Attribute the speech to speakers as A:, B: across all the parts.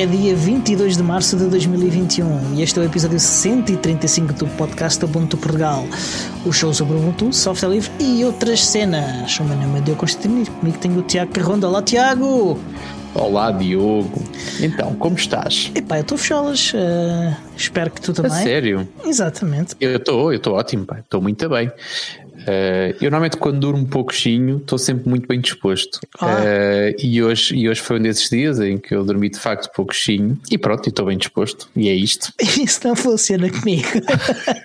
A: é dia 22 de março de 2021 e este é o episódio 135 do podcast Ubuntu Portugal. O show sobre Ubuntu, software livre e outras cenas. O meu nome é Diogo Constantino comigo tenho o Tiago Carronda. Olá, Tiago!
B: Olá, Diogo. Então, como estás?
A: Epá, eu estou fecholas. Uh, espero que tu também. A
B: sério?
A: Exatamente.
B: Eu estou, eu estou ótimo, Estou muito bem. Uh, eu normalmente quando durmo um pouquinho estou sempre muito bem disposto ah. uh, e, hoje, e hoje foi um desses dias em que eu dormi de facto pouquinho e pronto, estou bem disposto e é isto.
A: Isso não funciona comigo.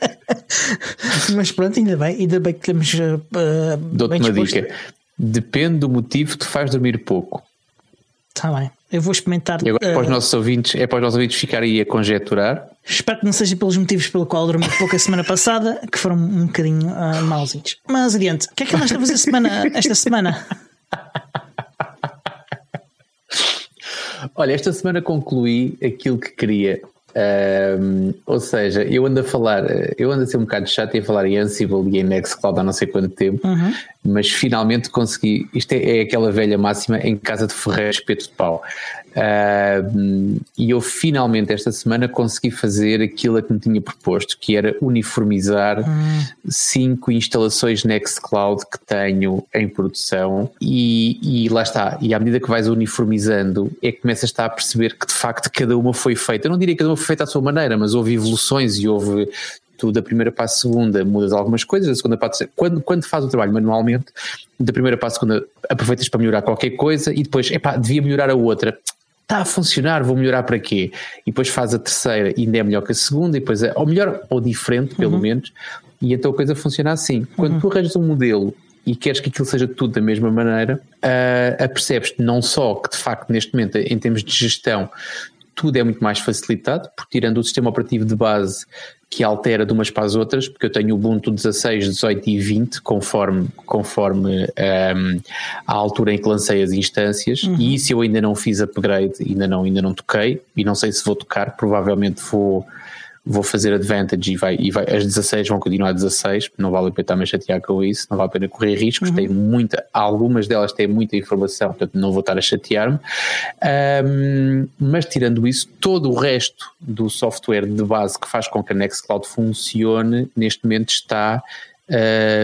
A: Mas pronto, ainda bem, ainda bem que temos uh,
B: Dou-te uma dica. Depende do motivo que te faz dormir pouco.
A: Está bem. Eu vou experimentar.
B: E agora, uh, para os nossos ouvintes, é para os nossos ouvintes ficarem a conjecturar.
A: Espero que não seja pelos motivos pelo qual dormi pouco a semana passada, que foram um bocadinho uh, mauzinhos. Mas adiante, o que é que andaste a fazer semana, esta semana?
B: Olha, esta semana concluí aquilo que queria. Um, ou seja, eu ando a falar, eu ando a ser um bocado chato e a falar em Ansible e em Nextcloud há não sei quanto tempo, uhum. mas finalmente consegui. Isto é, é, aquela velha máxima em casa de ferreiro, espeto de pau. Uh, e eu finalmente esta semana consegui fazer aquilo a que me tinha proposto, que era uniformizar hum. cinco instalações Nextcloud que tenho em produção e, e, lá está. E à medida que vais uniformizando, é que começas a, perceber que de facto cada uma foi feita. Eu não diria que cada uma foi feita à sua maneira, mas houve evoluções e houve tu da primeira para a segunda mudas algumas coisas, da segunda para a terceira. Quando, quando faz o trabalho manualmente, da primeira para a segunda aproveitas para melhorar qualquer coisa e depois, epá, devia melhorar a outra está a funcionar, vou melhorar para quê? E depois faz a terceira e ainda é melhor que a segunda, e depois é, ou melhor, ou diferente, pelo uhum. menos, e então a coisa funciona assim. Quando uhum. tu arranjas um modelo e queres que aquilo seja tudo da mesma maneira, uh, apercebes-te não só que de facto neste momento, em termos de gestão, tudo é muito mais facilitado, porque tirando o sistema operativo de base que altera de umas para as outras, porque eu tenho o Ubuntu 16, 18 e 20, conforme, conforme um, a altura em que lancei as instâncias, uhum. e isso eu ainda não fiz upgrade, ainda não, ainda não toquei, e não sei se vou tocar, provavelmente vou vou fazer advantage e vai, e vai, as 16 vão continuar 16, não vale a pena estar a chatear com isso, não vale a pena correr riscos, uhum. tem muita, algumas delas têm muita informação, portanto não vou estar a chatear-me, um, mas tirando isso, todo o resto do software de base que faz com que a Nextcloud funcione, neste momento está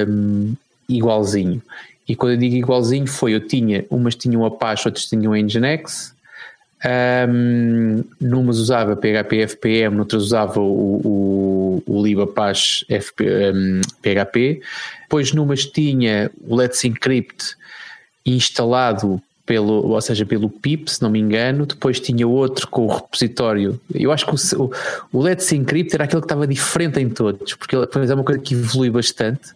B: um, igualzinho. E quando eu digo igualzinho foi, eu tinha, umas tinham Apache, outras tinham Nginx, um, numas usava PHP FPM, noutras usava o, o, o FP, um, PHP. Depois numas tinha o Let's Encrypt instalado pelo, ou seja, pelo PIP, se não me engano. Depois tinha outro com o repositório. Eu acho que o, o Let's Encrypt era aquele que estava diferente em todos, porque é uma coisa que evolui bastante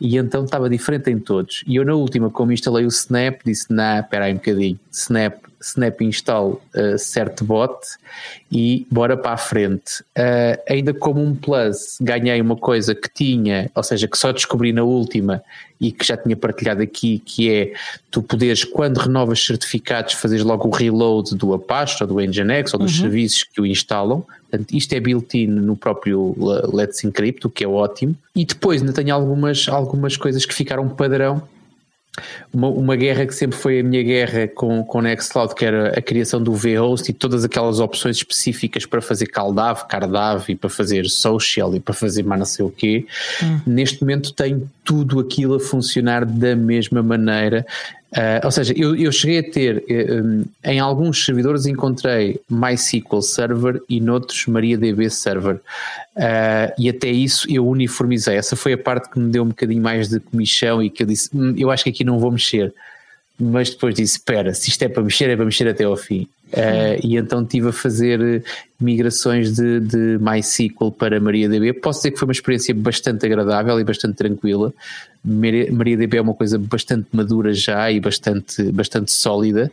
B: e então estava diferente em todos. E eu na última, como instalei o Snap, disse, nah, espera aí um bocadinho, Snap snap install uh, certbot e bora para a frente. Uh, ainda como um plus, ganhei uma coisa que tinha, ou seja, que só descobri na última e que já tinha partilhado aqui, que é tu poderes, quando renovas certificados, fazeres logo o reload do Apache ou do Nginx ou dos uhum. serviços que o instalam. Portanto, isto é built-in no próprio Let's Encrypt, o que é ótimo. E depois ainda tenho algumas, algumas coisas que ficaram padrão uma, uma, guerra que sempre foi a minha guerra com, com Nextcloud, que era a criação do vhost e todas aquelas opções específicas para fazer caldav, cardav e para fazer social e para fazer mais não sei o quê. Hum. Neste momento tem tudo aquilo a funcionar da mesma maneira. Uh, ou seja, eu, eu cheguei a ter, um, em alguns servidores encontrei MySQL Server e noutros MariaDB Server. Uh, e até isso eu uniformizei. Essa foi a parte que me deu um bocadinho mais de comichão e que eu disse: hum, eu acho que aqui não vou mexer. Mas depois disse: espera, se isto é para mexer, é para mexer até ao fim. Uh, e então estive a fazer migrações de, de MySQL para MariaDB. Posso dizer que foi uma experiência bastante agradável e bastante tranquila. MariaDB é uma coisa bastante madura já e bastante, bastante sólida.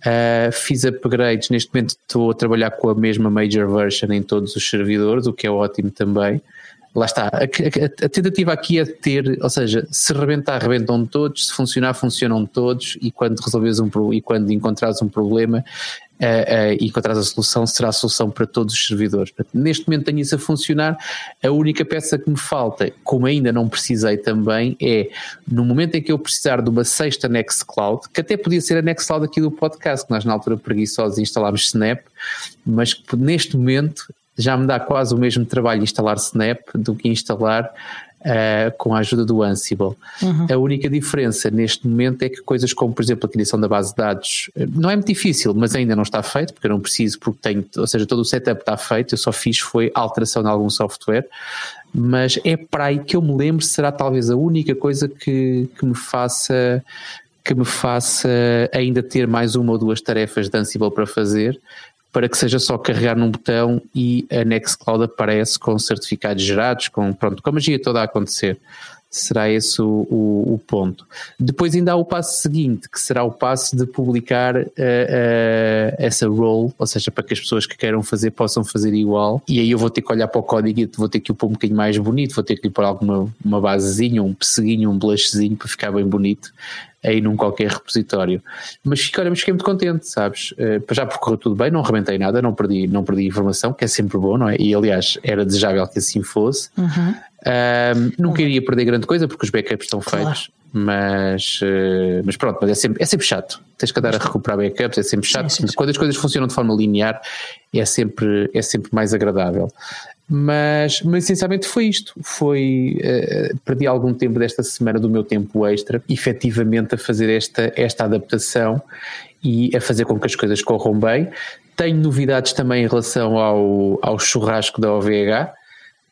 B: Uh, fiz upgrades, neste momento estou a trabalhar com a mesma major version em todos os servidores, o que é ótimo também. Lá está. A, a, a, tentativa aqui é ter, ou seja, se rebentar, rebentam todos, se funcionar, funcionam todos, e quando resolves um e quando encontrares um problema, uh, uh, e encontrares a solução, será a solução para todos os servidores. Neste momento tenho isso a funcionar. A única peça que me falta, como ainda não precisei também, é no momento em que eu precisar de uma sexta Nextcloud, que até podia ser a Nextcloud aqui do podcast, que nós na altura preguiçosos instalámos Snap, mas que neste momento já me dá quase o mesmo trabalho instalar Snap do que instalar uh, com a ajuda do Ansible. Uhum. A única diferença neste momento é que coisas como, por exemplo, a criação da base de dados eh, não é muito difícil, mas ainda não está feito, porque eu não preciso, porque tenho, ou seja, todo o setup está feito, eu só fiz foi alteração de algum software, mas é para aí que eu me lembro, será talvez a única coisa que, que me faça que me faça ainda ter mais uma ou duas tarefas de Ansible para fazer, para que seja só carregar num botão e a Nextcloud aparece com certificados gerados, com, pronto, com a magia toda a acontecer. Será esse o, o, o ponto. Depois ainda há o passo seguinte, que será o passo de publicar uh, uh, essa role, ou seja, para que as pessoas que queiram fazer possam fazer igual. E aí eu vou ter que olhar para o código e vou ter que o pôr um bocadinho mais bonito, vou ter que lhe pôr alguma uma basezinha, um pesseguinho, um blushzinho para ficar bem bonito aí num qualquer repositório. Mas olha, fiquei muito contente, sabes? Uh, já percorreu tudo bem, não arrebentei nada, não perdi, não perdi informação, que é sempre bom, não é? E aliás, era desejável que assim fosse. Uhum. Uh, nunca iria perder grande coisa porque os backups estão claro. feitos. Mas, uh, mas pronto, mas é sempre, é sempre chato. Tens que andar a recuperar backups, é sempre chato. Sim, sim, sim. Quando as coisas funcionam de forma linear, é sempre, é sempre mais agradável. Mas, mas essencialmente foi isto. Foi uh, perdi algum tempo desta semana do meu tempo extra, efetivamente a fazer esta, esta adaptação e a fazer com que as coisas corram bem. Tenho novidades também em relação ao, ao churrasco da OVH.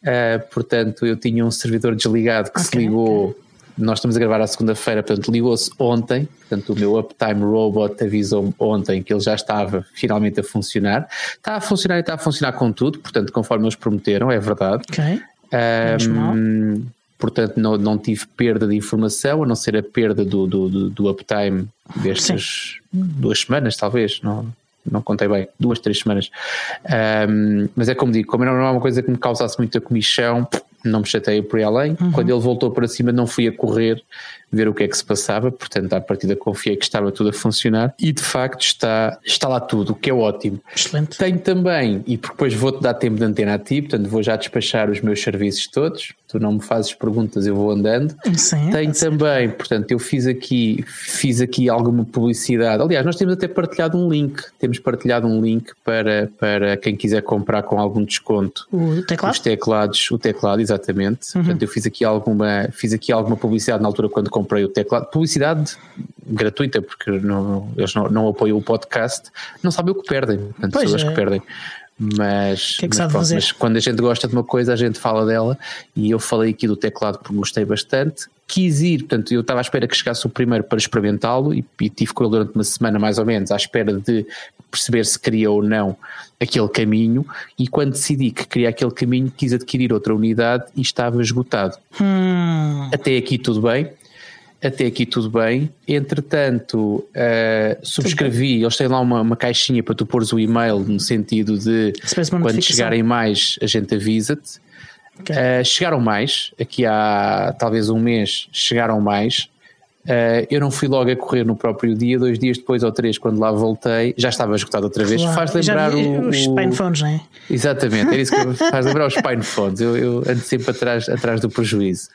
B: Uh, portanto, eu tinha um servidor desligado que okay, se ligou nós estamos a gravar à segunda-feira, portanto ligou-se ontem, portanto o meu Uptime Robot avisou-me ontem que ele já estava finalmente a funcionar. Está a funcionar e está a funcionar com tudo, portanto conforme eles prometeram, é verdade. Ok. Um, portanto não, não tive perda de informação, a não ser a perda do, do, do, do uptime destas Sim. duas semanas, talvez, não, não contei bem, duas, três semanas. Um, mas é como digo, como não é uma coisa que me causasse muita comichão, não me chateei por ir além. Uhum. Quando ele voltou para cima, não fui a correr ver o que é que se passava, portanto, à partida confiei que estava tudo a funcionar e de facto está, está lá tudo, o que é ótimo.
A: Excelente.
B: Tenho também, e depois vou-te dar tempo de antena a ti, portanto, vou já despachar os meus serviços todos. Tu não me fazes perguntas, eu vou andando.
A: Sim,
B: Tenho também, portanto, eu fiz aqui, fiz aqui alguma publicidade. Aliás, nós temos até partilhado um link, temos partilhado um link para, para quem quiser comprar com algum desconto.
A: O teclado?
B: Os teclados, o teclado, exatamente. Uhum. Portanto, eu fiz aqui alguma, fiz aqui alguma publicidade na altura quando comprei o teclado, publicidade gratuita, porque não, eles não, não apoiam o podcast, não sabem o que perdem, portanto, pessoas é. que perdem. Mas,
A: que é que
B: mas,
A: pronto,
B: mas, quando a gente gosta de uma coisa, a gente fala dela. E eu falei aqui do teclado porque gostei bastante. Quis ir, portanto, eu estava à espera que chegasse o primeiro para experimentá-lo e, e tive com ele durante uma semana mais ou menos, à espera de perceber se queria ou não aquele caminho. E quando decidi que queria aquele caminho, quis adquirir outra unidade e estava esgotado.
A: Hum.
B: Até aqui tudo bem até aqui tudo bem. Entretanto, uh, subscrevi, eles têm lá uma, uma, caixinha para tu pôres o e-mail no sentido de quando chegarem mais a gente avisa-te. Okay. Uh, chegaram mais, aqui há talvez um mês chegaram mais. Uh, eu não fui logo a correr no próprio dia, dois dias depois ou três, quando lá voltei, já estava esgotado outra vez.
A: Claro.
B: Faz lembrar
A: o, os Spinephones, não é?
B: Exatamente, era isso que faz lembrar os Spinephones. Eu, eu ando sempre atrás, atrás do prejuízo.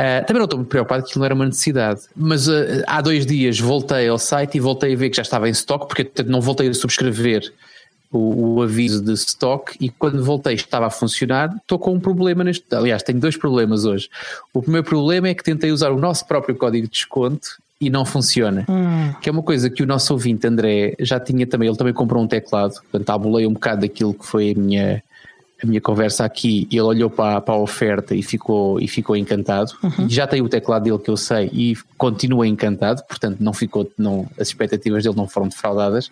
B: Uh, também não estou muito preocupado que aquilo não era uma necessidade, mas uh, há dois dias voltei ao site e voltei a ver que já estava em stock, porque não voltei a subscrever o, o, aviso de stock e quando voltei estava a funcionar. Estou com um problema neste. Aliás, tenho dois problemas hoje. O primeiro problema é que tentei usar o nosso próprio código de desconto e não funciona. Hum. Que é uma coisa que o nosso ouvinte André já tinha também, ele também comprou um teclado, portanto, abulei um bocado daquilo que foi a minha a minha conversa aqui, ele olhou para, para a oferta e ficou, e ficou encantado. Uhum. Já tem o teclado dele que eu sei e continua encantado, portanto não ficou, não, as expectativas dele não foram defraudadas.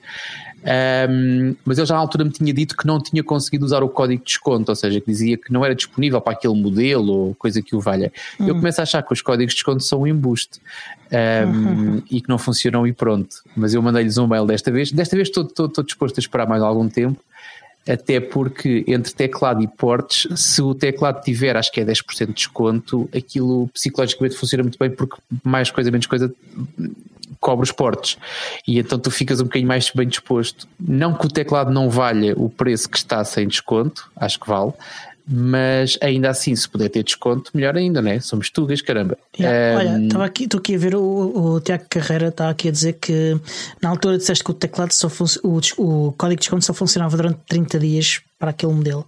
B: Um, mas ele já na altura me tinha dito que não tinha conseguido usar o código de desconto, ou seja, que dizia que não era disponível para aquele modelo ou coisa que o valha. Uhum. Eu começo a achar que os códigos de desconto são um embuste um, uhum. e que não funcionam e pronto. Mas eu mandei-lhes um mail desta vez. Desta vez estou, estou, estou disposto a esperar mais algum tempo até porque entre teclado e portes, se o teclado tiver, acho que é 10% de desconto, aquilo psicologicamente funciona muito bem porque mais coisa, menos coisa cobre os portes e então tu ficas um bocadinho mais bem disposto. Não que o teclado não valha o preço que está sem desconto, acho que vale, mas ainda assim, se puder ter desconto, melhor ainda, né? Somos tugas, caramba.
A: Yeah. Um... Olha, estava aqui, estou aqui a ver o, o Tiago Carreira está aqui a dizer que na altura disseste que o teclado só o, o código de desconto só funcionava durante 30 dias para aquele modelo.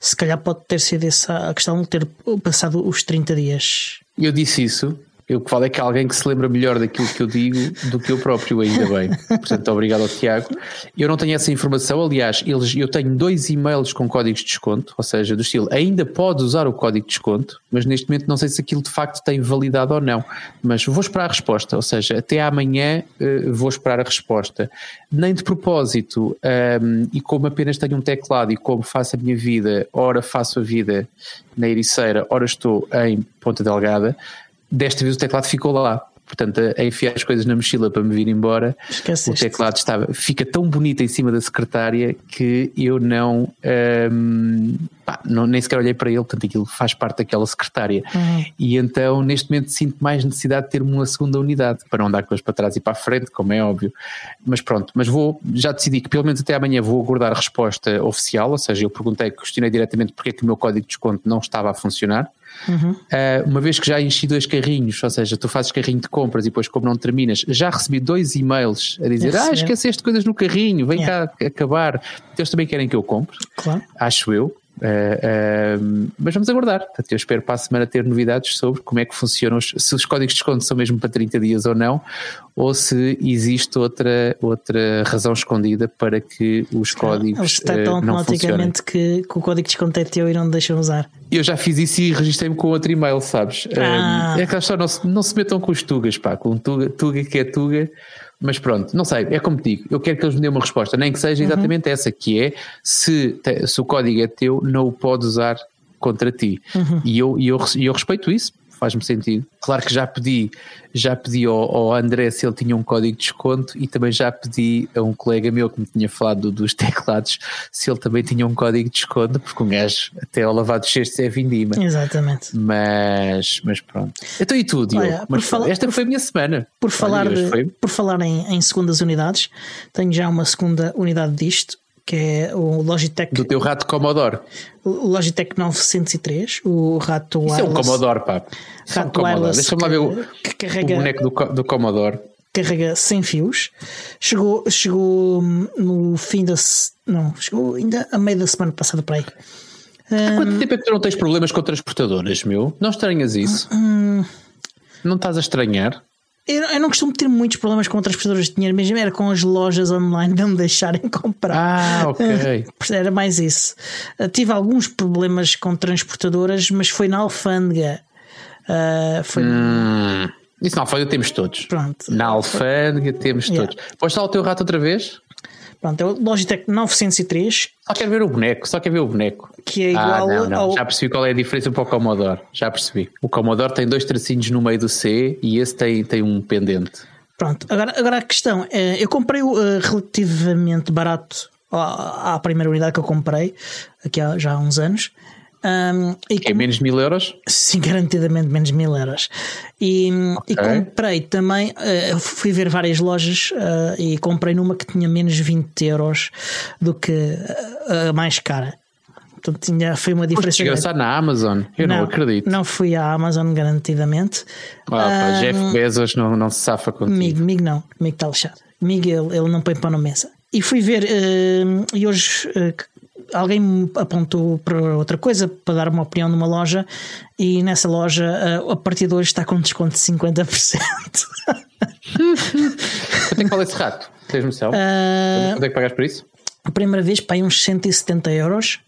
A: Se calhar pode ter sido essa a questão de ter passado os 30 dias.
B: Eu disse isso, eu que falo é que há alguém que se lembra melhor daquilo que eu digo do que eu próprio, ainda bem. Portanto, obrigado ao Tiago. Eu não tenho essa informação, aliás, eles, eu tenho dois e-mails com códigos de desconto, ou seja, do estilo, ainda pode usar o código de desconto, mas neste momento não sei se aquilo de facto tem validade ou não. Mas vou esperar a resposta, ou seja, até amanhã uh, vou esperar a resposta. Nem de propósito, um, ehm, e como apenas tenho um teclado e como faço a minha vida, ora faço a vida na Ericeira, ora estou em Ponta Delgada desta vez o teclado ficou lá. Portanto, a, enfiar as coisas na mochila para me vir embora, Esqueceste. o teclado estava, fica tão bonito em cima da secretária que eu não, um, pá, não nem sequer olhei para ele, portanto aquilo faz parte daquela secretária. Uhum. E então, neste momento, sinto mais necessidade de ter uma segunda unidade para não andar coisas para trás e para a frente, como é óbvio. Mas pronto, mas vou, já decidi que pelo menos até amanhã vou aguardar a resposta oficial, ou seja, eu perguntei, questionei diretamente porque é que o meu código de desconto não estava a funcionar. Uhum. Uh, uma vez que já enchi dois carrinhos, ou seja, tu fazes carrinho de compras e depois, como não terminas, já recebi dois e-mails a dizer: Ah, esqueceste coisas no carrinho, vem yeah. cá acabar. Eles também querem que eu compre, claro. acho eu. Uh, uh, mas vamos aguardar. Portanto, eu espero para a semana ter novidades sobre como é que funcionam, os, se os códigos de desconto são mesmo para 30 dias ou não, ou se existe outra, outra razão escondida para que os códigos. Eles detectam uh, automaticamente
A: que, que, o código de desconto é teu e não deixam usar.
B: Eu já fiz isso e registrei-me com outro e-mail, sabes? Ah. é que só não, não se metam com os tugas, pá, com tuga, tuga que é tuga mas pronto, não sei, é como te digo, eu quero que eles me dêem uma resposta, nem que seja uhum. exatamente uhum. essa, que é se, se o código é teu, não o podes usar contra ti. Uhum. E, eu, e eu, eu respeito isso, faz-me sentido. Claro que já pedi, já pedi ao, ao, André se ele tinha um código de desconto e também já pedi a um colega meu que me tinha falado dos teclados se ele também tinha um código de desconto, porque um gajo até ao lavado de cestos é vindima.
A: Exatamente.
B: Mas, mas pronto. Então e tudo, Olha, mas falar, esta foi a minha semana.
A: Por falar, de, por falar em, em segundas unidades, tenho já uma segunda unidade disto que é o Logitech.
B: Do teu rato Commodore.
A: O Logitech 903, o rato
B: Isso wireless. é um Commodore, pá. Isso rato é um wireless. Deixa-me lá ver o, que carrega, o boneco do, do Commodore.
A: Carrega sem fios. Chegou, chegou no fim da. Não, chegou ainda a meio da semana passada para aí.
B: Há quanto um, tempo é que tu não tens problemas com transportadoras, meu? Não estranhas isso? Um, não estás a estranhar?
A: Eu, eu, não costumo ter muitos problemas com transportadoras de dinheiro, mesmo era com as lojas online não me deixarem comprar.
B: Ah, ok.
A: Era mais isso. Uh, tive alguns problemas com transportadoras, mas foi na alfândega. Uh, foi.
B: Hum, isso na alfândega temos todos. Pronto. Na alfândega temos yeah. todos. Podes estar o teu rato outra vez?
A: Pronto, é o Logitech 903.
B: Só quer ver o boneco, só quer ver o boneco.
A: Que é igual ah, não, não.
B: Ao... Já percebi qual é a diferença para o Commodore. Já percebi. O Commodore tem dois tracinhos no meio do C e esse tem, tem um pendente.
A: Pronto, agora, agora a questão é: eu comprei uh, relativamente barato à, à primeira unidade que eu comprei, aqui há já há uns anos.
B: Um, e é menos mil euros?
A: Sim, garantidamente menos mil euros. E, okay. e comprei também, uh, fui ver várias lojas uh, e comprei numa que tinha menos 20 euros do que a mais cara. Portanto, tinha, foi uma diferença.
B: Chegaste na Amazon, eu não, não, acredito.
A: Não fui à Amazon, garantidamente.
B: Ah, um, Jeff Bezos não, não se safa contigo.
A: Comigo, comigo não, comigo está lixado. Comigo ele, ele não põe pão na mesa. E fui ver, uh, e hoje alguém me apontou para outra coisa para dar uma opinião numa loja e nessa loja a partir de hoje está com desconto de 50%.
B: Eu tenho que falar esse rato, tens noção? Uh, Quanto é que pagas por isso?
A: A primeira vez paguei uns 170 euros.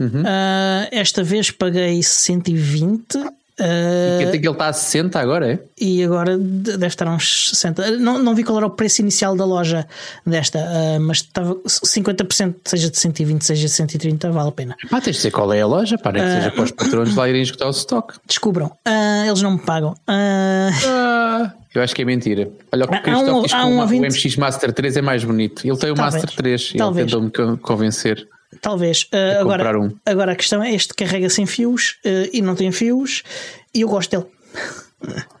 A: Uhum. Uh, esta vez paguei 120
B: Uh, e que ele está a 60 agora, é?
A: E agora deve estar a uns 60. Não, não vi qual era o preço inicial da loja desta, uh, mas estava 50%, seja de 120, seja de 130, vale a pena.
B: Pá, tens de dizer qual é a loja, para que uh, seja para os patrões lá irem escutar o stock.
A: Descubram, uh, eles não me pagam.
B: eu acho que é mentira. Olha o que Cristóvão um, diz que um o, 20... o MX Master 3 é mais bonito. Ele tem o tá Master 3 e ele tentou-me convencer.
A: Talvez. Uh, agora, um. agora a questão é: este carrega sem fios uh, e não tem fios, e eu gosto dele.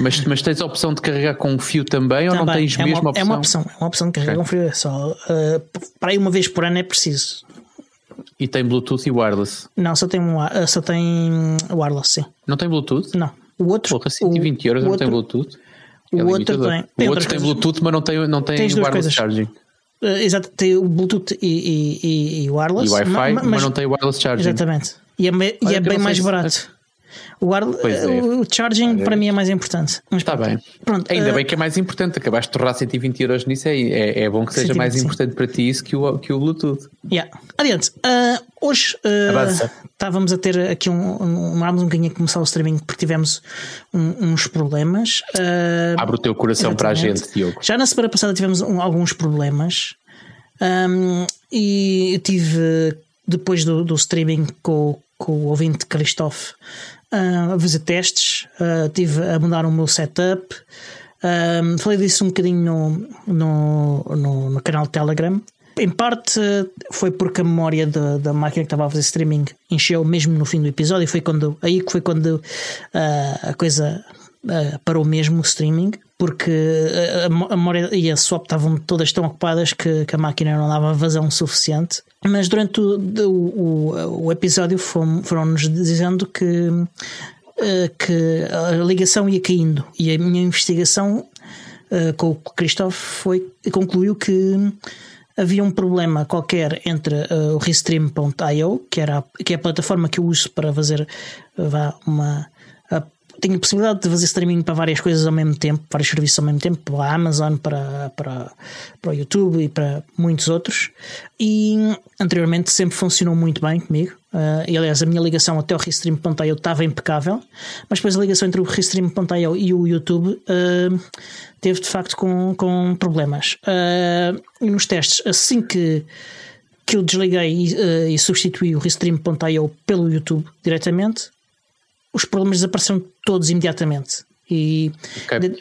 B: Mas, mas tens a opção de carregar com um fio também, também. ou não tens
A: é
B: mesmo
A: uma,
B: opção?
A: É uma opção, é uma opção de carregar okay. com fio. É só, uh, para aí uma vez por ano é preciso.
B: E tem Bluetooth e wireless?
A: Não, só tem, só tem wireless, sim.
B: Não tem Bluetooth?
A: Não. O outro.
B: Porra, 120 o, euros não outro, tem Bluetooth?
A: O é outro tem.
B: tem o outro tem Bluetooth, mas não tem, não tem wireless coisas. charging.
A: Uh, exato, tem o Bluetooth e, e, e wireless.
B: E Wi-Fi, mas, mas, não tem wireless charging.
A: Exatamente. E é, e é bem mais barato. O, ar, é. o charging para mim é mais importante.
B: Mas está bem. Pronto, Ainda uh, bem que é mais importante. Acabaste de torrar 120 euros nisso. É, é, é bom que seja 120, mais importante para ti isso que o, que o Bluetooth.
A: Yeah. Adiante. Uh, hoje uh, estávamos a ter aqui um, um, um, um bocadinho a começar o streaming porque tivemos um, uns problemas.
B: Abre o teu coração para a gente, Diogo.
A: Já na semana passada tivemos alguns problemas. e eu tive depois do, do streaming com, com o ouvinte Christophe uh, a fazer testes, uh, tive a mudar o meu setup. Um, falei disso um bocadinho no, no, no, no canal Telegram. Em parte foi porque a memória da, da máquina que estava a fazer streaming encheu mesmo no fim do episódio. Foi quando, aí que foi quando uh, a coisa uh, parou mesmo o streaming, porque a, a memória e a swap estavam todas tão ocupadas que, que, a máquina não dava vazão suficiente. Mas durante o, o, o episódio foram-nos dizendo que, que a ligação ia caindo e a minha investigação uh, com o Christoph foi, concluiu que havia um problema qualquer entre uh, o Restream.io, que, era, que é a plataforma que eu uso para fazer uh, uma tenho a possibilidade de fazer streaming para várias coisas ao mesmo tempo, vários serviços ao mesmo tempo, para a Amazon, para, para, para o YouTube e para muitos outros. E anteriormente sempre funcionou muito bem comigo. Uh, e aliás, a minha ligação até o Restream.io estava impecável, mas depois a ligação entre o Restream.io e o YouTube uh, teve de facto com, com problemas. Uh, e nos testes, assim que que eu desliguei e, uh, e substituí o Restream.io pelo YouTube diretamente, os problemas desapareceram todos imediatamente. E
B: okay. ainda,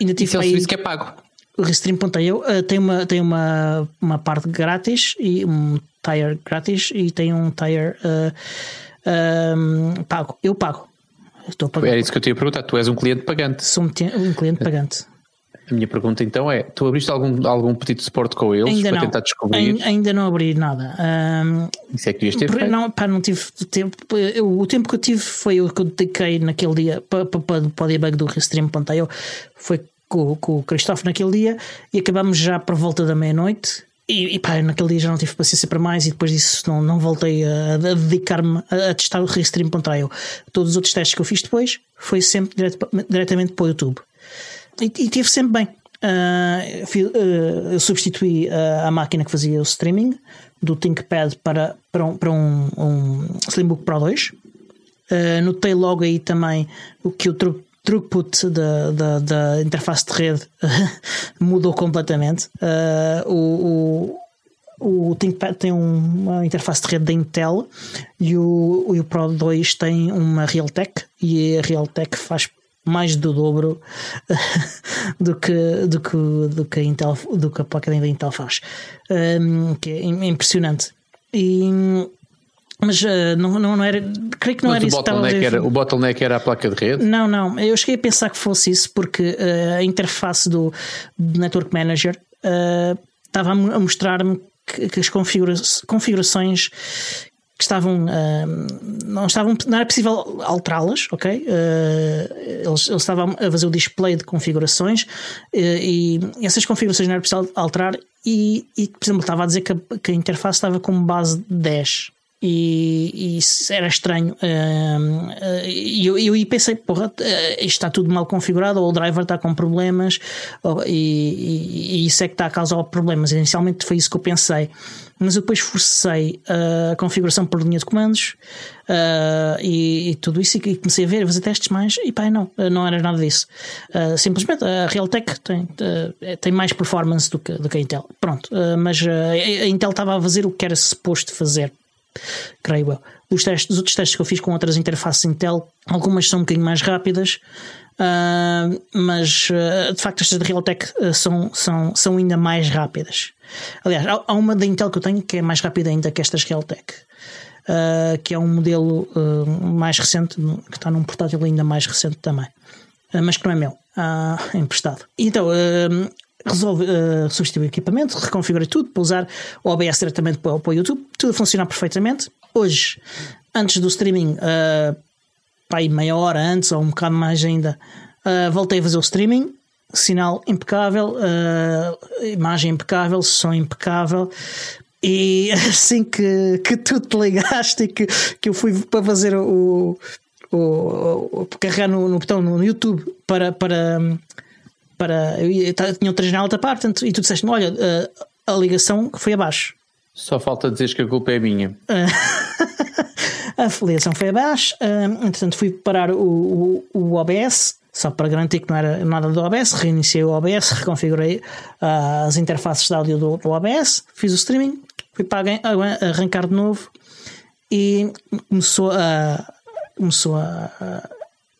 B: ainda tive Isso é um serviço que é pago.
A: O Restream.io uh, tem, uma, tem uma, uma parte grátis e um tire grátis e tem um tire uh, uh, pago. Eu pago.
B: Estou Era isso que eu te ia perguntar. Tu és um cliente pagante.
A: Sou um, um cliente pagante.
B: A minha pergunta então é: tu abriste algum, algum pedido de suporte com eles ainda para não. tentar descobrir?
A: Ainda não abri nada. Um,
B: Isso é que devias ter feito?
A: Não, pá, não tive tempo. Eu, o tempo que eu tive foi o que eu dediquei naquele dia para, para, para o debug do Restream.io. Foi com, com o Cristóvão naquele dia e acabamos já por volta da meia-noite. E, e pá, naquele dia já não tive paciência para mais e depois disso não, não voltei a, a dedicar-me a, a, testar o Restream.io. Todos os outros testes que eu fiz depois foi sempre direto, diretamente para o YouTube e, e tive sempre bem. Uh, fui, uh, eu substituí uh, a máquina que fazia o streaming do ThinkPad para, para, um, para um, um Slimbook Pro 2. notei logo aí também o que o throughput da, da, da interface de rede mudou completamente. o, o, o ThinkPad tem uma interface de rede da Intel e o, o Pro 2 tem uma Realtek e a Realtek faz mais do dobro do que, do que, do que, a, Intel, do que a placa da Intel faz, um, que é impressionante. E, mas uh, não, não, não era. Creio que não
B: mas
A: era
B: isso que estava a dizer. Era, o bottleneck era a placa de rede?
A: Não, não. Eu cheguei a pensar que fosse isso, porque uh, a interface do, do Network Manager uh, estava a mostrar-me que, que, as configura configurações que estavam uh, não estavam não era possível alterá-las, ok? Uh, eles, eles, estavam a fazer o display de configurações uh, e essas configurações não era possível alterar e, e por exemplo estava a dizer que a, que a interface estava com base 10 e, e era estranho. E eu, eu pensei, porra, isto está tudo mal configurado, ou o driver está com problemas, ou, e, e, isso é que está a causar problemas. Inicialmente foi isso que eu pensei mas eu depois forcei a configuração por linha de comandos e, e, tudo isso e comecei a ver, fazer testes mais e pá, não, não era nada disso. Simplesmente a Realtek tem, tem mais performance do que, do que a Intel. Pronto, mas a Intel estava a fazer o que era suposto fazer, creio eu. dos, testes, dos outros testes que eu fiz com outras interfaces Intel, algumas são um bocadinho mais rápidas, uh, mas uh, de facto estas da Realtek uh, são, são, são ainda mais rápidas. Aliás, há, há, uma da Intel que eu tenho que é mais rápida ainda que estas Realtek. Que é um modelo mais recente, que está num portátil ainda mais recente também, mas que não é meu, é emprestado. Então, resolve substituir o equipamento, reconfigurei tudo para usar o OBS diretamente para, para o YouTube, tudo a funcionar perfeitamente. Hoje, antes do streaming, uh, pai, meia hora antes ou um bocado mais ainda, voltei a fazer o streaming. Sinal impecável, imagem impecável, som impecável, e assim que, que tu te ligaste e que, que eu fui para fazer o, o, o carregar no, no botão no YouTube para, para, para eu tinha o 3 na alta parte e tu disseste olha a, a ligação foi abaixo.
B: Só falta dizer que a culpa é minha.
A: A ligação foi abaixo entretanto fui parar o, o, o OBS só para garantir que não era nada do OBS, reiniciei o OBS, reconfigurei uh, as interfaces de áudio do, do, OBS, fiz o streaming, fui para arrancar de novo e começou a começou a,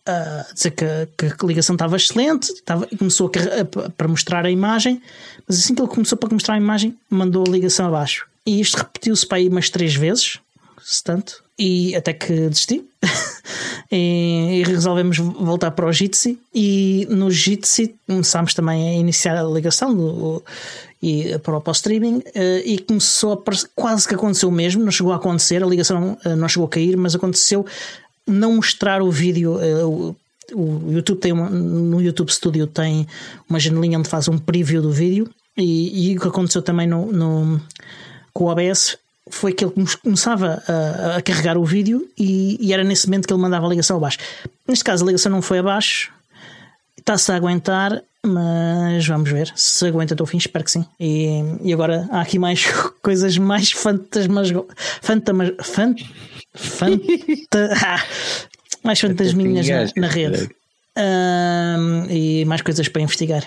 A: a dizer que, que, a ligação estava excelente, estava, começou a, para mostrar a imagem, mas assim que ele começou para mostrar a imagem, mandou a ligação abaixo. E isto repetiu-se para aí umas três vezes, se tanto, e até que desisti. e, e, resolvemos voltar para o Jitsi e no Jitsi começámos também a iniciar a ligação do, e para o streaming uh, e começou a quase que aconteceu o mesmo, não chegou a acontecer, a ligação uh, não chegou a cair, mas aconteceu não mostrar o vídeo. Uh, o YouTube tem uma, no YouTube Studio tem uma janelinha onde faz um preview do vídeo e, e o que aconteceu também no, no com o OBS foi que ele começava a, a carregar o vídeo e, e, era nesse momento que ele mandava a ligação abaixo. Neste caso a ligação não foi abaixo, está-se a aguentar mas vamos ver se aguenta até o fim, espero que sim. E, e agora há aqui mais coisas mais fantasmas. Fantamas. Fant, fanta, mais fantasminhas na, na rede. Um, e mais coisas para investigar.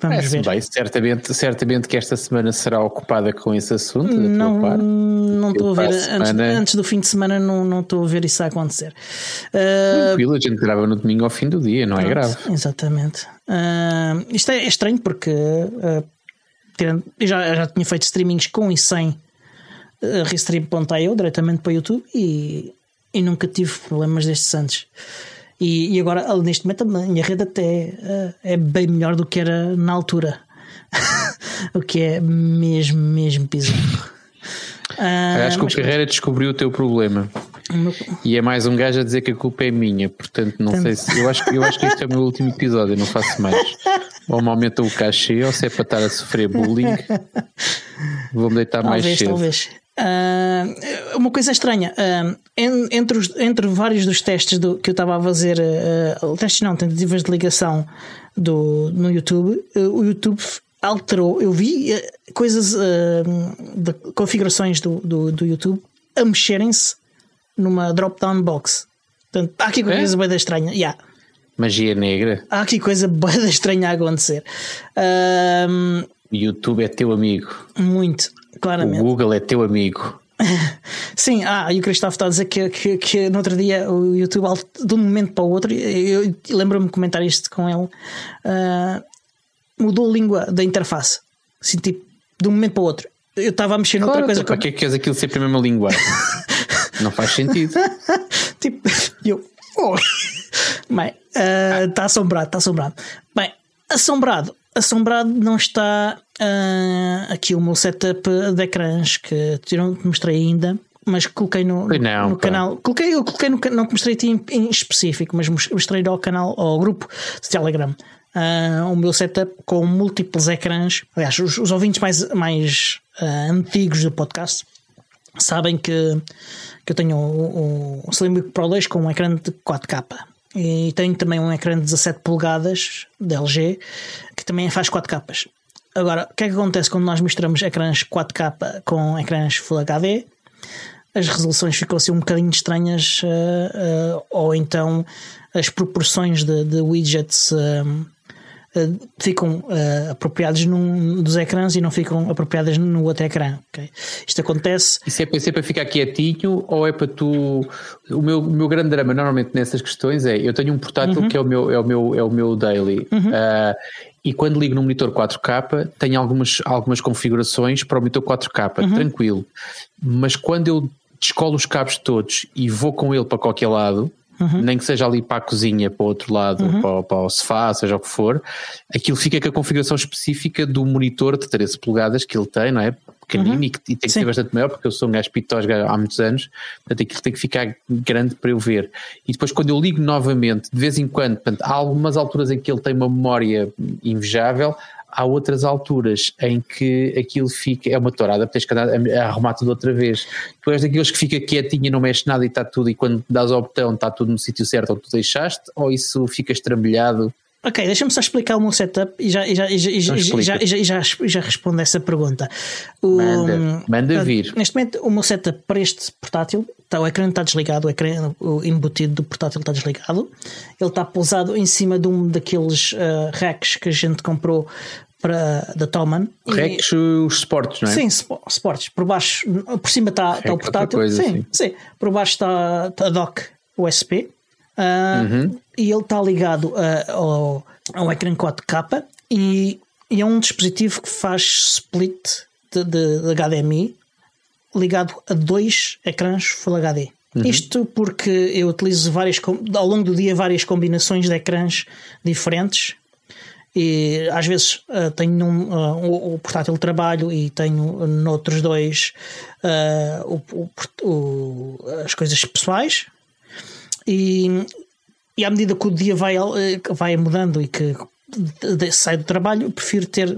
A: Vamos ver.
B: Bem, certamente, certamente que esta semana será ocupada com esse assunto.
A: Não, não estou a ver. Antes, antes, do fim de semana, não, não estou a ver isso a acontecer.
B: Uh, Tranquilo, a gente grava no domingo ao fim do dia, não é pronto, é grave.
A: Exatamente. Uh, isto é, é, estranho porque uh, eu já, já tinha feito streamings com e sem uh, Restream.io diretamente para o YouTube e, e nunca tive problemas destes antes. E, e agora, neste momento, a minha rede até uh, é bem melhor do que era na altura. o que é mesmo, mesmo bizarro.
B: Uh, Acho que o Carreira descobriu o teu problema. Meu... E é mais um gajo a dizer que a culpa é minha, portanto não sei se. Eu acho, eu acho que este é o meu último episódio, eu não faço mais. Ou me aumenta o cachê, ou se é para estar a sofrer bullying, vou-me deitar talvez, mais cedo.
A: Talvez. Uh, uma coisa estranha, uh, entre, os, entre vários dos testes do, que eu estava a fazer, uh, testes não, tentativas de ligação do, no YouTube, o YouTube alterou. Eu vi coisas de configurações do, do, do YouTube a mexerem-se numa drop-down box. Portanto, há aqui coisa é? bem estranha. Yeah.
B: Magia negra.
A: Há aqui coisa bem estranha a acontecer.
B: YouTube é teu amigo.
A: Muito. Claramente.
B: O Google é teu amigo.
A: Sim, ah, e o Cristóvão está a dizer que, que, que no outro dia o YouTube, de um momento para o outro, eu, eu lembro-me de comentar isto com ele, uh, mudou a língua da interface. Assim, tipo, de um momento para o outro. Eu estava a mexer noutra coisa.
B: Para que é que queres aquilo sempre a mesma língua? Não faz sentido.
A: tipo, eu. Oh. Bem, está uh, ah. assombrado, está assombrado. Bem, assombrado assombrado não está uh, aqui o meu setup de ecrãs que não te mostrei ainda, mas coloquei no, não, no canal. Coloquei, eu coloquei no não te mostrei em, em específico, mas mostrei ao canal, ao grupo de Telegram. Uh, o meu setup com múltiplos ecrãs. Aliás, os, os ouvintes mais, mais uh, antigos do podcast sabem que, que eu tenho o, o Slim Pro 2 com um ecrã de 4K. E tenho também um ecrã de 17 polegadas de LG que também faz 4 capas. Agora, o que é que acontece quando nós misturamos ecrãs 4K com ecrãs Full HD? As resoluções ficam assim um bocadinho estranhas, uh, uh, ou então as proporções de, de widgets uh, uh, ficam uh, apropriados num dos ecrãs e não ficam apropriadas no outro ecrã. Okay? Isto acontece.
B: Isso é para, isso é para ficar quietinho ou é para tu. O meu, o meu grande drama normalmente nessas questões é eu tenho um portátil uhum. que é o meu, é o meu, é o meu daily. Uhum. Uh, e quando ligo no monitor 4K, tenho algumas, algumas configurações para o monitor 4K, uhum. tranquilo. Mas quando eu descolo os cabos todos e vou com ele para qualquer lado, uhum. nem que seja ali para a cozinha, para o outro lado, uhum. para, para, o sofá, seja o que for, aquilo fica com a configuração específica do monitor de 13 polegadas que ele tem, não é? Pequenino uhum. e, que, e, tem que Sim. ser bastante maior, porque eu sou um gajo pitós há muitos anos, portanto aquilo tem que ficar grande para eu ver. E depois, quando eu ligo novamente, de vez em quando, portanto, há algumas alturas em que ele tem uma memória invejável, há outras alturas em que aquilo fica, é uma tourada, tens que andar a arrumar tudo outra vez. Tu és daqueles que fica quietinho e não mexe nada e está tudo, e quando dás ao botão está tudo no sítio certo onde tu deixaste, ou isso fica estrambelhado?
A: Ok, deixa-me só explicar o meu setup e já, já, já, já, já, já, já respondo essa pergunta.
B: O, manda, manda vir.
A: Neste momento, o meu setup para este portátil, está, o ecrã está desligado, o ecrã o embutido do portátil está desligado. Ele está pousado em cima de um daqueles uh, racks que a gente comprou para, da Toman.
B: Racks, os esportes, não é?
A: Sim, esportes. Por baixo, por cima está, está o portátil. Coisa, sim, sim, sim. Por baixo está, está a dock USB. Uh, uhum. E ele está ligado uh, ao, ao ecrã 4K e, e, é um dispositivo que faz split de, de, de HDMI ligado a dois ecrãs Full HD. Uhum. Isto porque eu utilizo várias ao longo do dia várias combinações de ecrãs diferentes e às vezes uh, tenho um, uh, o, o, portátil de trabalho e tenho noutros dois uh, o, o, as coisas pessoais e, e à medida que o dia vai, vai mudando e que sai do trabalho, prefiro ter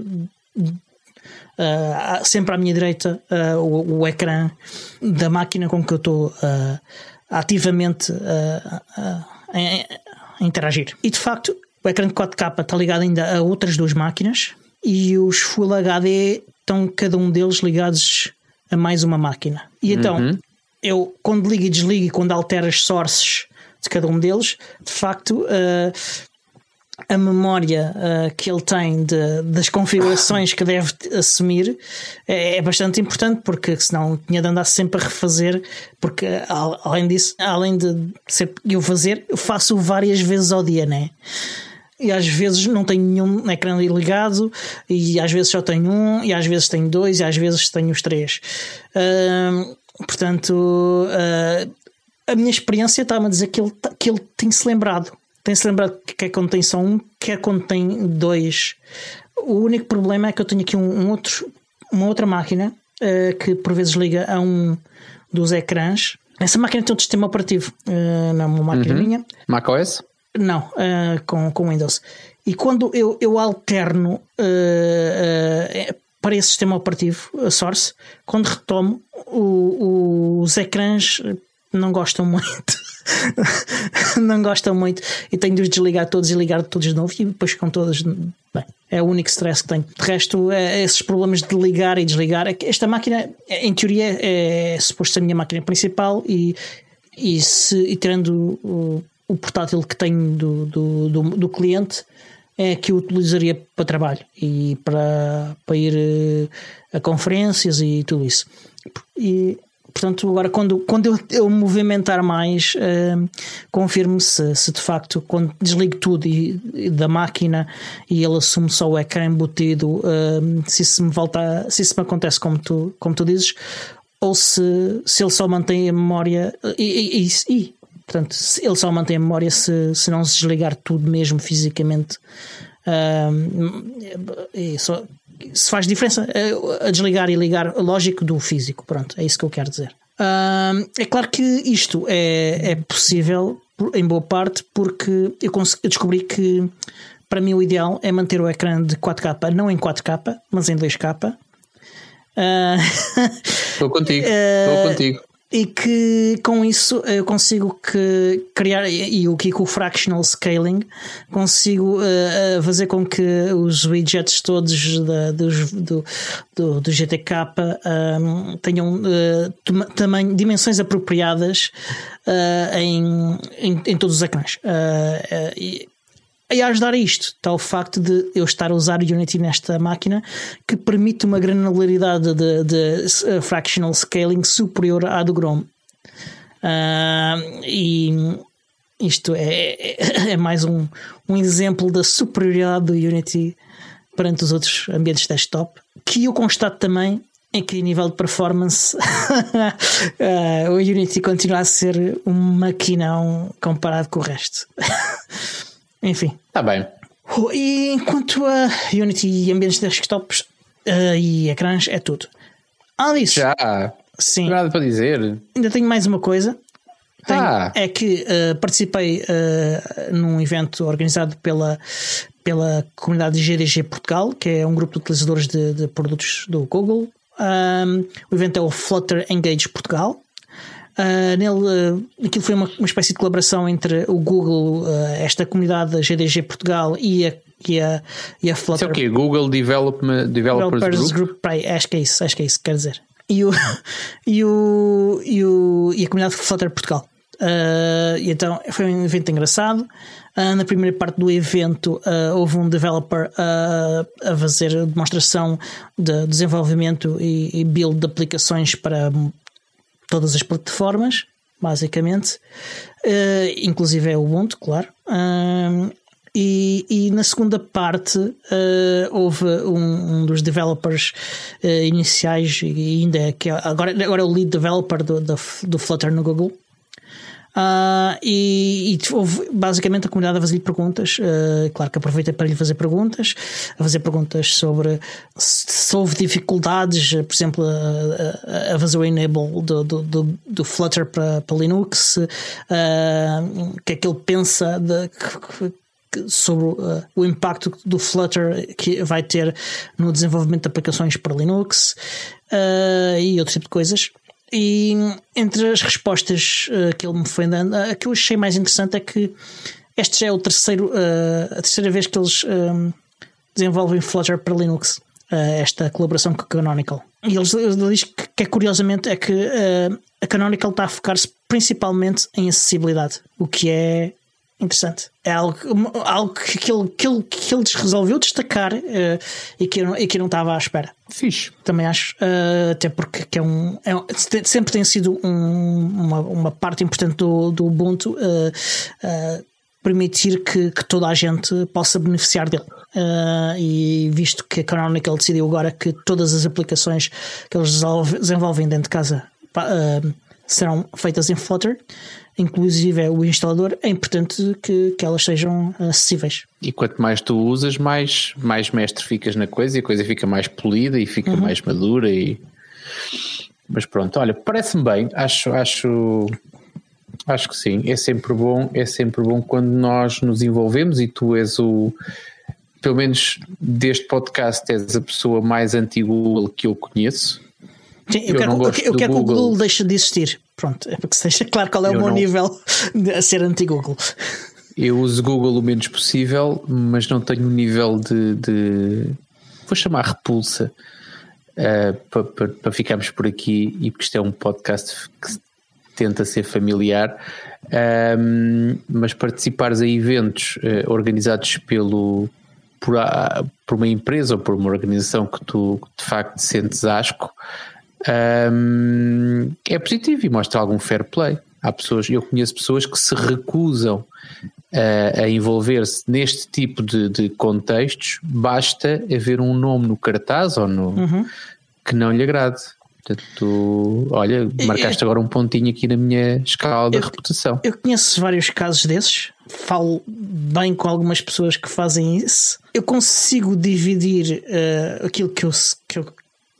A: Uh, sempre à minha direita uh, o, o, ecrã da máquina com que eu estou uh, ativamente a, a, interagir. E de facto, o ecrã de 4K está ligado ainda a outras duas máquinas e os Full HD estão cada um deles ligados a mais uma máquina. E então, uhum. eu quando ligo e desligo e quando altero as sources de cada um deles, de facto, uh, a memória uh, que ele tem de, das configurações que deve assumir é, é, bastante importante, porque senão tinha de andar sempre a refazer, porque além disso, além de ser eu fazer, eu faço várias vezes ao dia, né? E às vezes não tenho nenhum ecrã ligado, e às vezes só tenho um, e às vezes tenho dois, e às vezes tenho os três. Uh, portanto, uh, a minha experiência está-me a dizer que ele, que ele tem-se lembrado tem-se lembrado que quer quando tem só um, quer quando tem dois. O único problema é que eu tenho aqui um, um outro, uma outra máquina uh, que por vezes liga a um dos ecrãs. Essa máquina tem um sistema operativo, uh, não é uma máquina uhum. minha.
B: macOS?
A: Não, uh, com, com Windows. E quando eu, eu alterno uh, para esse sistema operativo, a Source, quando retomo, o, o, os ecrãs não gostam muito. não gostam muito e tenho de os desligar todos e ligar todos de novo e depois com todas. Bem, é o único stress que tenho. De resto, é esses problemas de ligar e desligar. É esta máquina, em teoria, é, é suposto ser a minha máquina principal e, e, se, e tirando o, o portátil que tenho do, do, do, do cliente é que eu utilizaria para trabalho e para, para ir eh, a conferências e tudo isso. E Portanto, agora quando, quando eu, eu movimentar mais, uh, confirmo se, se de facto, quando desligo tudo e, e da máquina e ele assume só o ecrã embutido, uh, se isso me volta, se isso me acontece como tu, como tu dizes, ou se, se ele só mantém a memória e, e, e portanto, ele só mantém a memória se, se não se desligar tudo mesmo fisicamente. Só, se faz diferença a desligar e ligar, lógico do físico. Pronto, é isso que eu quero dizer. É claro que isto é, é possível em boa parte porque eu, eu descobri que para mim o ideal é manter o ecrã de 4K, não em 4K, mas em 2K.
B: Estou uh, contigo, estou contigo
A: e que com isso eu consigo que criar e o que com o fractional scaling consigo uh, fazer com que os widgets todos da, dos, do, do, do GTK um, tenham uh, tamanho, dimensões apropriadas em, em, em, todos os ecrãs. A ajudar a isto está o facto de eu estar a usar Unity nesta máquina que permite uma granularidade de, de, de fractional scaling superior à do Chrome. Uh, e isto é, é, é mais um, um exemplo da superioridade do Unity perante os outros ambientes desktop, que eu constato também é que nível de performance uh, o Unity continua a ser um maquinão comparado com o resto. Enfim.
B: Está bem.
A: E enquanto a Unity e ambientes desktops uh, e ecrãs é tudo. Disso,
B: já.
A: Sim.
B: Nada para dizer.
A: Ainda tenho mais uma coisa. Tenho,
B: ah.
A: É que uh, participei uh, num evento organizado pela, pela comunidade GDG Portugal, que é um grupo de utilizadores de, de produtos do Google. Um, o evento é o Flutter Engage Portugal. Uh, nele, uh, aquilo foi uma, uma espécie de colaboração entre o Google, uh, esta comunidade da GDG Portugal e a, e a, e a Flutter.
B: Isso é o quê? Google Development, Developers,
A: Developers Group? Group acho que é isso, acho que é isso que quer dizer. E, o, e, o, e, o, e a comunidade Flutter Portugal. Uh, e então foi um evento engraçado. Na primeira parte do evento houve um developer a fazer demonstração de desenvolvimento e, e, build de aplicações para todas as plataformas, basicamente, inclusive é o Ubuntu, claro. E, e, na segunda parte uh, houve um, um, dos developers uh, iniciais e ainda é que é, agora, agora é o lead developer do, do, do Flutter no Google Uh, e, e, houve basicamente a comunidade a fazer perguntas. Uh, claro que aproveitei para lhe fazer perguntas, a fazer perguntas sobre se houve dificuldades, por exemplo, a, a fazer o enable do, do, do, do Flutter para, para Linux, uh, o que é que ele pensa de, sobre uh, o impacto do Flutter que vai ter no desenvolvimento de aplicações para Linux uh, e outro tipo de coisas. E entre as respostas uh, que ele me foi dando, a que eu achei mais interessante é que este já é o terceiro, uh, a terceira vez que eles um, desenvolvem Flutter para Linux, uh, esta colaboração com a Canonical. E eles, eles diz que, que é curiosamente é que a Canonical está a focar-se principalmente em acessibilidade, o que é interessante. É algo, algo que, ele, que, ele, que ele resolveu destacar uh, e, que eu, e que não estava à espera.
B: Fixe.
A: Também acho. Uh, até porque é um, é um, sempre tem sido um, uma, uma parte importante do, do Ubuntu uh, permitir que, que, toda a gente possa beneficiar dele. e visto que a Canonical decidiu agora que todas as aplicações que eles desenvolvem dentro de casa serão feitas em Flutter inclusive o instalador, é importante que, que elas sejam acessíveis.
B: E quanto mais tu usas, mais, mais mestre ficas na coisa e a coisa fica mais polida e fica uhum. mais madura e mas pronto, olha, parece-me bem, acho, acho, acho que sim, é sempre bom, é sempre bom quando nós nos envolvemos e tu és o pelo menos deste podcast és a pessoa mais antiga que eu conheço.
A: Sim, eu, eu quero, eu quero que o Google deixe de existir. Pronto, é para que seja claro qual é o meu não... nível a ser anti-Google.
B: Eu uso Google o menos possível, mas não tenho um nível de, de vou chamar repulsa uh, para, para, para, ficarmos por aqui e porque isto é um podcast que tenta ser familiar, um, mas participares a eventos uh, organizados pelo por, a, por uma empresa ou por uma organização que tu de facto sentes asco um, é positivo e mostra algum fair play. Há pessoas, eu conheço pessoas que se recusam a, a envolver-se neste tipo de, de, contextos, basta haver um nome no cartaz ou no uhum. que não lhe agrade. Portanto, olha, marcaste agora um pontinho aqui na minha escala da reputação.
A: Eu conheço vários casos desses, falo bem com algumas pessoas que fazem isso. Eu consigo dividir uh, aquilo que eu, que eu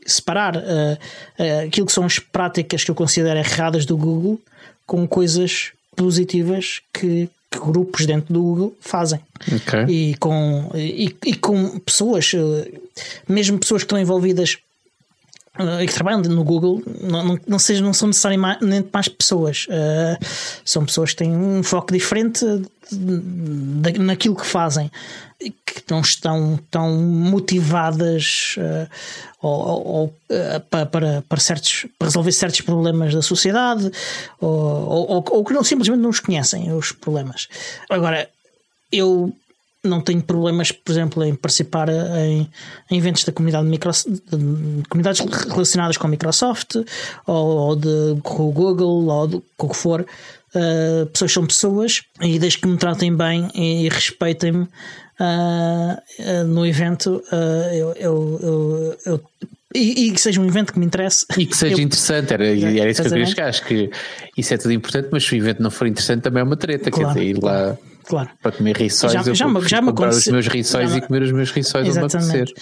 A: separar uh, uh, aquilo que são as práticas que eu considero erradas do Google com coisas positivas que, que grupos dentro do Google fazem.
B: Okay.
A: E, com, e, e, com pessoas, uh, mesmo pessoas que estão envolvidas e que trabalham no Google, não, não, não, seja, não são necessariamente mais pessoas, são pessoas que têm um foco diferente naquilo que fazem que não estão tão motivadas uh, ou, ou uh, para, para, para, certos, para resolver certos problemas da sociedade ou, ou, ou, que não, simplesmente não os conhecem os problemas. Agora, eu não tenho problemas, por exemplo, em participar em, em eventos da comunidade de, Microsoft, de comunidades relacionadas com a Microsoft ou, ou de, com o Google ou de, com o que for. Uh, pessoas são pessoas e desde que me tratem bem e, e respeitem-me uh, uh, no evento, eu, eu, eu, eu e, e, que seja um evento que me interesse.
B: E que seja eu... interessante, era, era isso que eu queria chegar. Acho que isso é tudo importante, mas se o evento não for interessante, também é uma treta. Claro, quer dizer, ir lá
A: claro.
B: para comer rissóis, já, eu já, me, já me comprar os meus rissóis e comer os meus rissóis
A: Exatamente.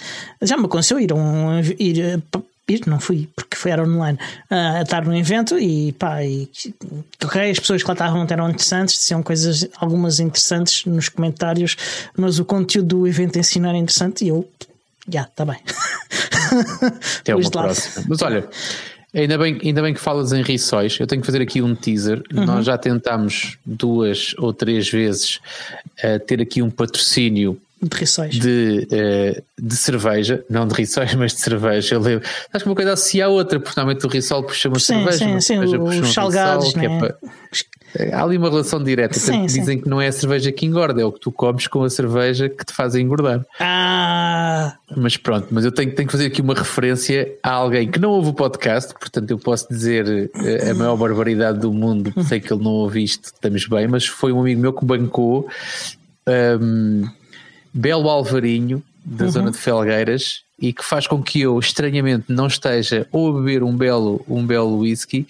A: Já me aconteceu ir, um, ir, ir não fui, porque foi era online, uh, a estar no evento e pá, e, ok, as pessoas que lá estavam eram interessantes, diziam coisas, algumas interessantes nos comentários, mas o conteúdo do evento em si não era interessante e eu, já, está bem.
B: Até uma próxima. Mas olha, ainda bem, ainda bem que falas em rissóis. Eu tenho que fazer aqui um teaser. Uhum. Nós já tentámos duas ou três vezes uh, ter aqui um patrocínio
A: de rissóis.
B: De, uh, de cerveja, não de rissóis, mas de cerveja. Eu lembro. Acho que uma coisa associa a outra, porque normalmente o rissol puxa uma sim, cerveja.
A: Sim, sim, cerveja os um salgados, rissol, é né? é para,
B: Há ali uma relação direta. Sim, sim. Dizem que não é a cerveja que engorda, é o que tu comes com a cerveja que te faz engordar.
A: Ah!
B: Mas pronto, mas eu tenho, tenho que fazer aqui uma referência a alguém que não ouve o podcast, portanto eu posso dizer eh, a maior barbaridade do mundo, sei que ele não ouve isto, estamos bem, mas foi um amigo meu que bancou um, Belo Alvarinho, da uhum. zona de Felgueiras, e que faz com que eu estranhamente não esteja ou a beber um belo, um belo whisky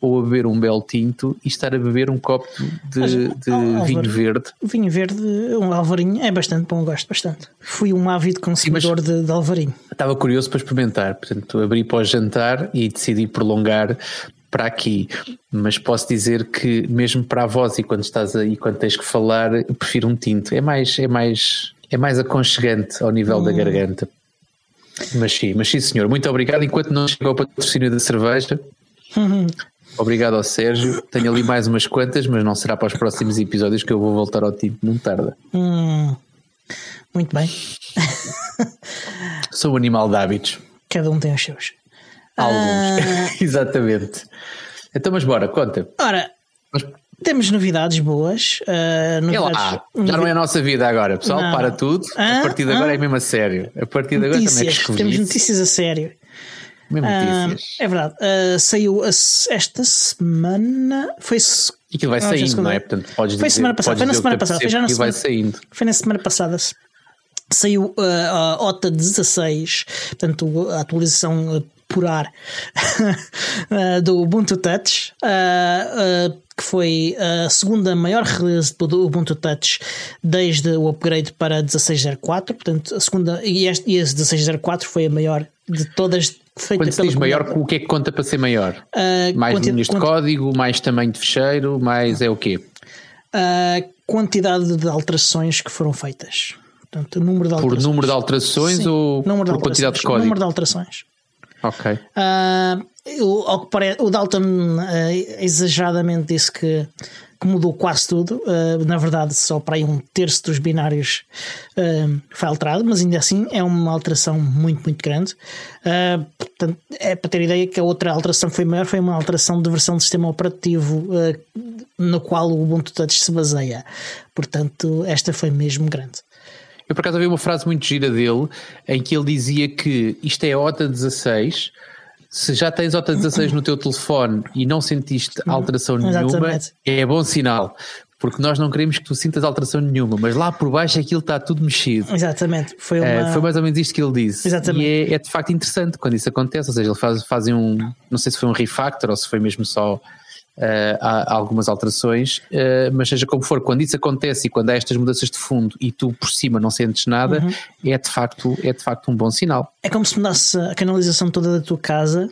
B: ou a beber um belo tinto e estar a beber um copo de, Mas, de oh, vinho verde.
A: Vinho verde, um alvarinho, é bastante bom, gosto bastante. Fui um ávido consumidor Sim, de, de alvarinho.
B: Estava curioso para experimentar, portanto abri para o jantar e decidi prolongar para aqui, mas posso dizer que mesmo para a voz e quando estás aí, quando tens que falar, prefiro um tinto. É mais, é mais, é mais aconchegante ao nível hum. da garganta. Mas sim, mas sim, senhor. Muito obrigado. Enquanto não chegou o patrocínio da cerveja, Obrigado ao Sérgio. Tenho ali mais umas quantas, mas não será para os próximos episódios que eu vou voltar ao tipo, não tarda.
A: Hum, muito bem.
B: Sou um animal de hábitos.
A: Cada um tem os seus.
B: Alguns, ah... exatamente. Então, mas bora, conta.
A: Ora, mas... temos novidades boas. Uh, novidades...
B: Lá, já não é a nossa vida agora, pessoal. Não. Para tudo. Ah? A partir de agora ah? é mesmo a sério. A partir de agora
A: notícias.
B: também é
A: Temos notícias a sério.
B: Uh,
A: é verdade. Uh, saiu esta semana. Foi.
B: E aquilo vai saindo, não é? Portanto, podes
A: foi
B: dizer,
A: semana passada. Foi na semana passada. Foi já na semana,
B: vai saindo.
A: Foi na semana passada. Saiu uh, a OTA 16, portanto, a atualização por ar do Ubuntu Touch, que foi a segunda maior release do Ubuntu Touch desde o upgrade para 16.04. Portanto, a segunda e este, e esse 16.04 foi a maior de todas
B: feita Quando se diz maior, o que é que conta para ser maior? Uh, mais linhas de código, mais tamanho de fecheiro, mais é o quê?
A: A quantidade de alterações que foram feitas. Portanto, número de
B: alterações. Por número de alterações Sim, ou por alterações. quantidade de código?
A: Número de alterações.
B: Ok.
A: Uh, o, o Dalton uh, exageradamente disse que que mudou quase tudo. Uh, na verdade, só para aí um terço dos binários uh, foi alterado, mas ainda assim é uma alteração muito, muito grande. Uh, portanto, é para ter ideia que a outra alteração foi maior foi uma alteração de versão do sistema operativo no qual o Ubuntu Touch se baseia. Portanto, esta foi mesmo grande.
B: Eu por acaso ouvi uma frase muito gira dele em que ele dizia que isto é OTA 16 se já tens OTA 16 no teu telefone e não sentiste alteração nenhuma, é bom sinal. Porque nós não queremos que tu sintas alteração nenhuma, mas lá por baixo aquilo está tudo mexido.
A: Exatamente. Foi,
B: é, uma... foi mais ou menos isto que ele disse.
A: Exatamente.
B: E é, é, de facto interessante quando isso acontece. Ou seja, eles faz, fazem um. Não sei se foi um refactor ou se foi mesmo só Uh, há, algumas alterações, uh, mas seja como for, quando isso acontece e quando há estas mudanças de fundo e tu por cima não sentes nada, uhum. é, de facto, é de facto um bom sinal.
A: É como se mudasse a canalização toda da tua casa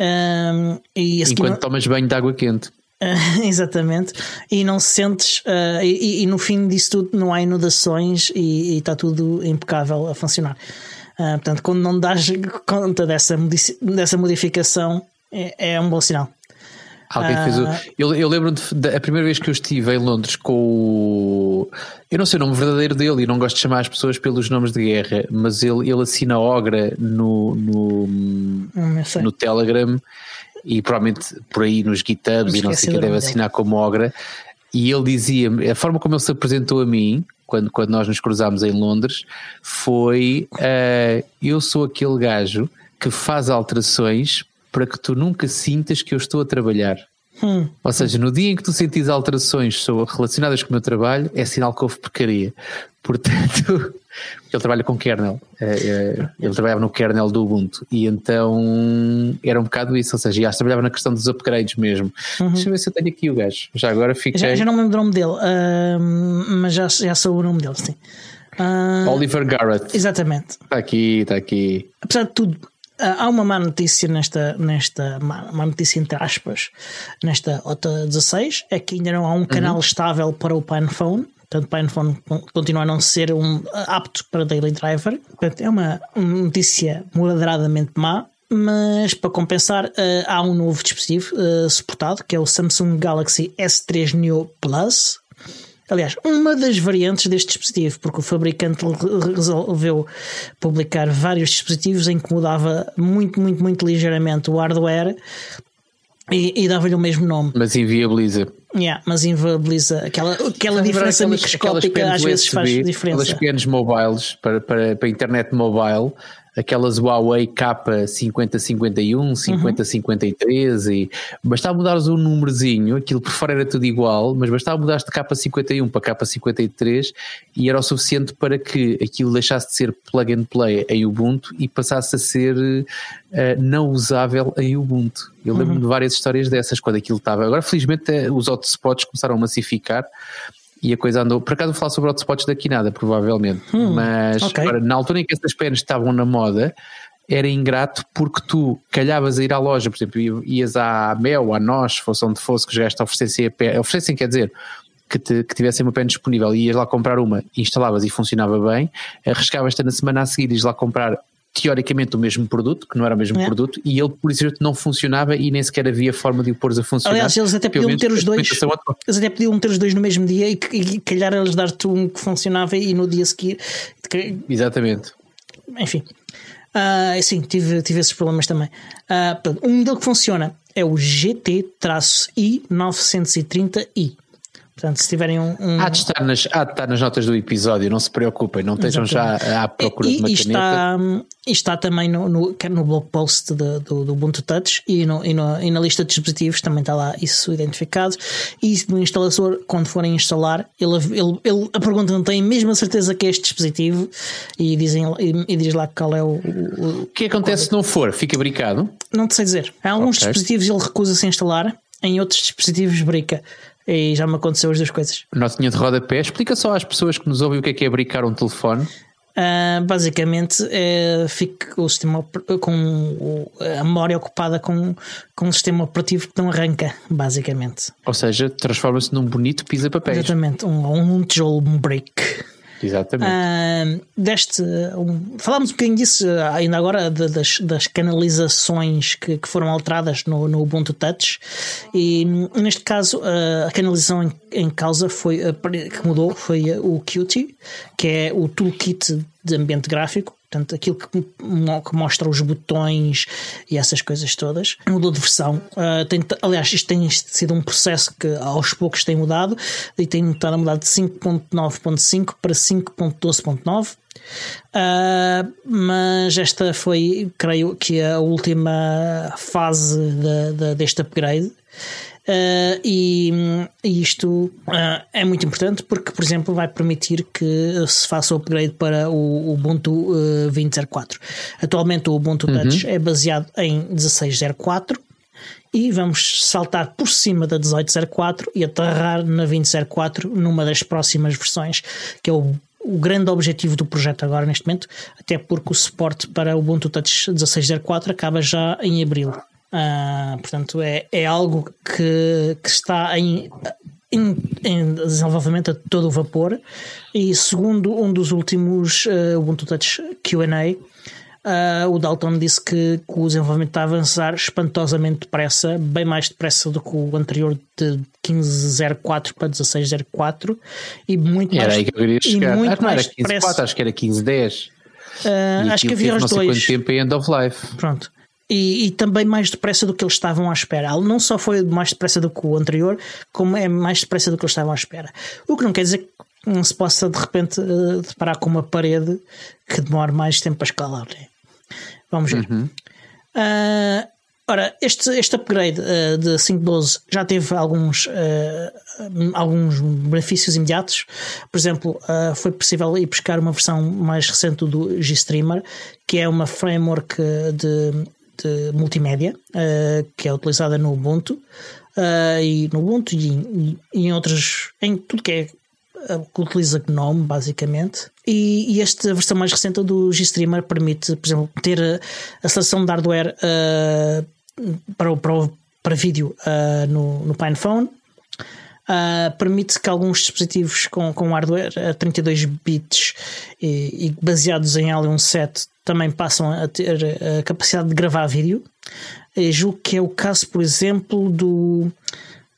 A: um, e
B: enquanto não... tomas banho de água quente.
A: Exatamente, e não sentes, uh, e, e, no fim disso tudo não há inundações e, e está tudo impecável a funcionar. Portanto, quando não dás conta dessa, dessa modificação, é, é um bom sinal.
B: Alguém fez o... Ah. Eu, eu lembro da primeira vez que eu estive em Londres com o. Eu não sei o nome verdadeiro dele e não gosto de chamar as pessoas pelos nomes de guerra, mas ele, ele assina Ogra no, no, hum, no Telegram e provavelmente por aí nos GitHubs e não sei o que deve assinar como Ogra. e ele dizia a forma como ele se apresentou a mim, quando, quando nós nos cruzámos em Londres, foi: uh, Eu sou aquele gajo que faz alterações para que tu nunca sintas que eu estou a trabalhar. Hum. Ou seja, no dia em que tu sentis alterações relacionadas com o meu trabalho, é sinal que houve porcaria. Portanto, ele trabalha com kernel, é, é, ele trabalhava no kernel do Ubuntu e então era um bocado isso, ou seja, já trabalhava na questão dos upgrades mesmo. Uhum. Deixa eu ver se eu tenho aqui o gajo. Já agora fiquei.
A: Já, já não me lembro o nome dele, uh, mas já, já sou o nome dele, sim.
B: Uh, Oliver Garrett.
A: Exatamente.
B: Está aqui, está aqui.
A: Apesar de tudo, há uma má notícia nesta, nesta má, má, notícia entre aspas, nesta OTA 16, é que ainda não há um canal uhum. estável para o PinePhone. Portanto, o PinePhone continua a não ser um, apto para Daily Driver. Portanto, é uma notícia moderadamente má. Mas para compensar, uh, há um novo dispositivo uh, suportado que é o Samsung Galaxy S3 Neo Plus, Aliás, uma das variantes deste dispositivo, porque o fabricante resolveu publicar vários dispositivos em que mudava muito, muito, muito ligeiramente o hardware e, e dava-lhe o mesmo nome.
B: Mas inviabiliza.
A: Yeah, mas inviabiliza aquela, aquela diferença aquelas, microscópica aquelas às vezes USB, faz diferença.
B: Aquelas pequenos mobiles para, para, para internet mobile aquelas Huawei K5051, 5053 uhum. e bastava mudares um númerozinho, aquilo por fora era tudo igual, mas bastava mudares de K51 para K53 e era o suficiente para que aquilo deixasse de ser plug and play em Ubuntu e passasse a ser uh, não usável em Ubuntu. Eu lembro-me uhum. de várias histórias dessas quando aquilo estava. Agora, felizmente, eh, os hotspots começaram a massificar e a coisa andou. Por acaso vou falar sobre hotspots daqui nada, provavelmente. Hum, Mas okay. para, na altura em que essas penas estavam na moda, era ingrato porque tu calhavas a ir à loja, por exemplo, ias à Mel, à Nós, fosse onde fosse, que os gajos te oferecessem a pena, oferecessem, quer dizer, que, te, que tivessem uma pena disponível e ias lá comprar uma, instalavas e funcionava bem, arriscavas-te na semana a seguir, ias lá comprar teoricamente o mesmo produto, que não era o mesmo é. produto, e ele por isso não funcionava e nem sequer havia forma de o pôr a funcionar.
A: Aliás, eles até podiam ter os dois. Eles até podiam ter os dois no mesmo dia e, e calhar eles dar-te um que funcionava e no dia seguir.
B: Exatamente.
A: Enfim. Uh, sim, tive, tive esses problemas também. Uh, um modelo que funciona é o GT-I 930i. Portanto, se tiverem um. um...
B: Há, de estar nas, há de estar nas notas do episódio, não se preocupem, não estejam já à procura e, de uma e
A: está, e está também no, no, no blog post de, do, do Ubuntu Touch e, no, e, no, e na lista de dispositivos também está lá isso identificado. E no instalador, quando forem instalar, ele, ele, ele a pergunta não tem mesmo a certeza que é este dispositivo e, dizem, e, e diz lá qual é o. O,
B: o que acontece se não for? Fica brincado?
A: Não te sei dizer. Há alguns okay. dispositivos ele recusa-se a instalar, em outros dispositivos brinca. E já me aconteceu as duas coisas.
B: Notinha de rodapé, explica só às pessoas que nos ouvem o que é que é brincar um telefone.
A: Uh, basicamente é, fica o sistema com a memória ocupada com, com o sistema operativo que não arranca, basicamente.
B: Ou seja, transforma-se num bonito pisa-papéis.
A: Exatamente, um, um tijolo um break.
B: Exatamente.
A: Uh, deste, um, falámos um bocadinho disso ah, ainda agora, de, das, das canalizações que, que, foram alteradas no, no Ubuntu Touch. E neste caso, uh, a canalização em, em causa foi, uh, que mudou foi o Qt, que é o toolkit de ambiente gráfico Portanto, aquilo que, que, mostra os botões e essas coisas todas mudou de versão. Uh, tem, aliás, isto tem sido um processo que aos poucos tem mudado e tem estado a mudar de 5.9.5 para 5.12.9. Uh, ah, mas esta foi, creio que, a última fase de, de, deste upgrade. Uh, e, e, isto uh, é muito importante porque, por exemplo, vai permitir que se faça o upgrade para o Ubuntu uh, 20.04. Atualmente o Ubuntu uhum. Touch é baseado em 16.04 e vamos saltar por cima da 18.04 e aterrar na 20.04 numa das próximas versões, que é o o grande objetivo do projeto agora neste momento, até porque o suporte para o Ubuntu Touch 16.04 acaba já em abril. Uh, portanto, é, é algo que, que está em, em, em, desenvolvimento a todo o vapor. E segundo um dos últimos uh, Ubuntu Touch QA, uh, o Dalton disse que, que, o desenvolvimento está a avançar espantosamente depressa, bem mais depressa do que o anterior de 15.04 para 16.04 e muito
B: era
A: mais.
B: aí que eu queria chegar. Muito ah, mais era 15.4, acho que era 15.10. Uh,
A: acho que havia os dois.
B: quanto tempo em end of life.
A: Pronto. E, e, também mais depressa do que eles estavam à espera. Não só foi mais depressa do que o anterior, como é mais depressa do que eles estavam à espera. O que não quer dizer que não se possa de repente uh, deparar com uma parede que demore mais tempo a escalar. Né? Vamos ver. Uhum. Uh, ora, este, este upgrade uh, de 5.12 já teve alguns, alguns benefícios imediatos. Por exemplo, foi possível ir buscar uma versão mais recente do GStreamer, que é uma framework de de multimédia uh, que é utilizada no Ubuntu uh, e no Ubuntu e, e, em outros em tudo que é eh, que utiliza GNOME basicamente. E, e, esta versão mais recente do GStreamer permite por exemplo ter a, seleção de hardware para, para, para vídeo no, no PinePhone Uh, permite que alguns dispositivos com, com hardware a 32 bits e, e baseados em Alien 7 também passam a ter a capacidade de gravar vídeo. Eu julgo que é o caso, por exemplo, do,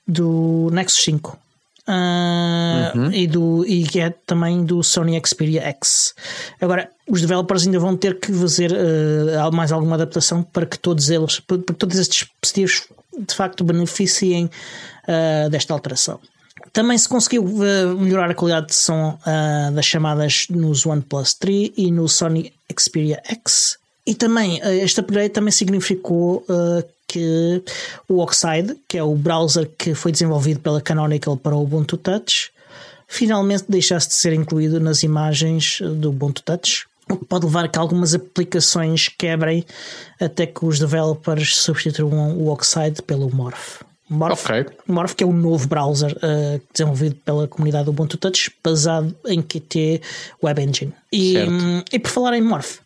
A: do Nexus 5. Uh, uhum. e, do, e que é também do Sony Xperia X. Agora, os developers ainda vão ter que fazer uh, mais alguma adaptação para que todos eles, para que todos estes dispositivos de facto beneficiem uh, desta alteração. Também se conseguiu melhorar a qualidade de som das chamadas nos OnePlus 3 e no Sony Xperia X. E também este upgrade também significou que o Oxide, que é o browser que foi desenvolvido pela Canonical para o Ubuntu Touch, finalmente deixasse de ser incluído nas imagens do Ubuntu Touch o que pode levar a que algumas aplicações quebrem até que os developers substituam o Oxide pelo Morph. Morph, okay. Morph, que é um novo browser uh, desenvolvido pela comunidade do Ubuntu Touch, basado em Qt Web Engine. E, um, e por falar em Morph,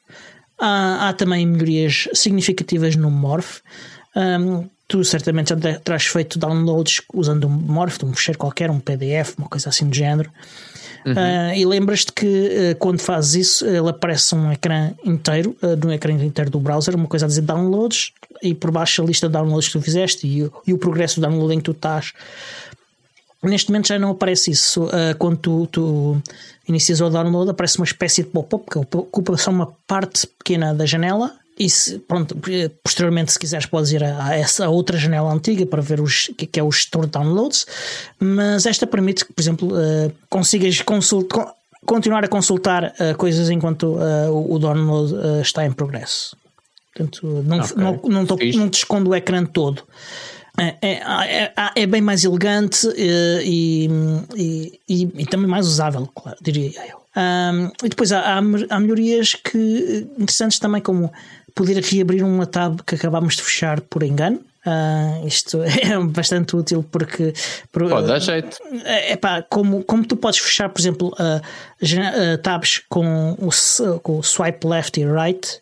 A: há, há, também melhorias significativas no Morph. Um, tu certamente já terás feito downloads usando um Morph, um fecheiro qualquer, um PDF, uma coisa assim do género. Uhum. Uh, e lembras-te que uh, quando fazes isso, ele aparece um ecrã inteiro, uh, no ecrã inteiro do browser, uma coisa a dizer downloads, e por baixo a lista de downloads que tu fizeste e, e o progresso do download em que tu estás. Neste momento já não aparece isso. Uh, quando tu, tu, inicias o download, aparece uma espécie de pop-up que ocupa só uma parte pequena da janela. E se, pronto, posteriormente, se quiseres, podes ir a, a essa outra janela antiga para ver os, que, que é o gestor de downloads. Mas esta permite que, por exemplo, uh, consigas consultar, continuar a consultar uh, coisas enquanto o, o download está em progresso. Portanto, não, okay. não, não, tô, não, te escondo o ecrã todo. É, é, é, é bem mais elegante e, e, e, e, também mais usável, claro, diria eu. Um, e depois há, há, há, melhorias que interessantes também, como poder reabrir uma tab que acabámos de fechar por engano. Uh, isto é bastante útil porque
B: pode dar jeito.
A: É, pá, como, como tu podes fechar, por exemplo, uh, uh, tabs com o, com o swipe left e right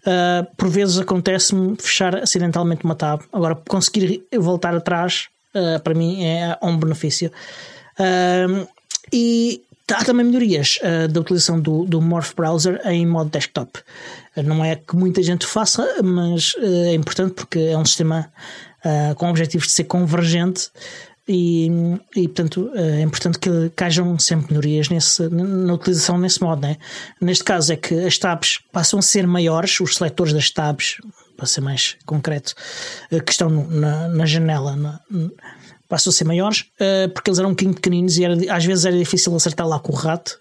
A: Uh, por vezes acontece-me fechar acidentalmente uma tab. Agora, conseguir voltar atrás, uh, para mim, é um benefício. Uh, e há também melhorias da utilização do, do Morph Browser em modo desktop. Não é que muita gente faça, mas é importante porque é um sistema com objetivos de ser convergente e, e portanto é importante que, que hajam sempre melhorias nesse, na utilização nesse modo. Né? Neste caso é que as tabs passam a ser maiores, os seletores das tabs, para ser mais concreto, eh, que estão na, na janela, na, passam a ser maiores, eh, porque eles eram um bocadinho pequeninos e era, às vezes era difícil acertar lá com o rato,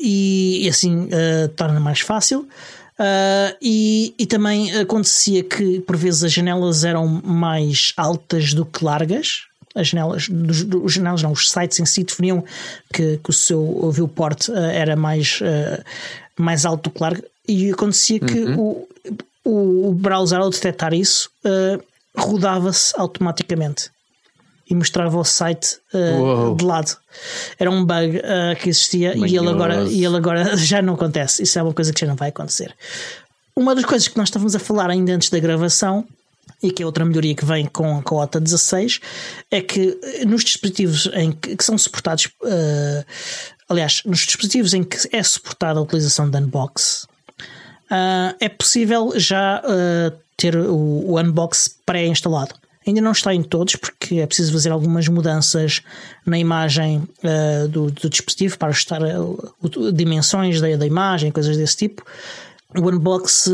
A: e, e assim torna mais fácil. Uh, e, e também acontecia que por vezes as janelas eram mais altas do que largas, as janelas, dos, os janelas não, os sites em si definiam que, que o seu viewport uh, era mais, uh, mais alto do que largo e acontecia que uhum. o, o browser ao detectar isso uh, rodava-se automaticamente e mostrava o site uh, de lado. Era um bug uh, que existia e ele, agora, e ele agora já não acontece. Isso é uma coisa que já não vai acontecer. Uma das coisas que nós estávamos a falar ainda antes da gravação e que é outra melhoria que vem com, a OTA 16, é que eh, nos dispositivos em que, que são suportados, uh, aliás, nos dispositivos em que é suportada a utilização de unbox, uh, é possível já uh, ter o, o unbox pré-instalado. Ainda não está em todos, porque é preciso fazer algumas mudanças na imagem do, do, dispositivo para ajustar dimensões da, da imagem, coisas desse tipo o Unbox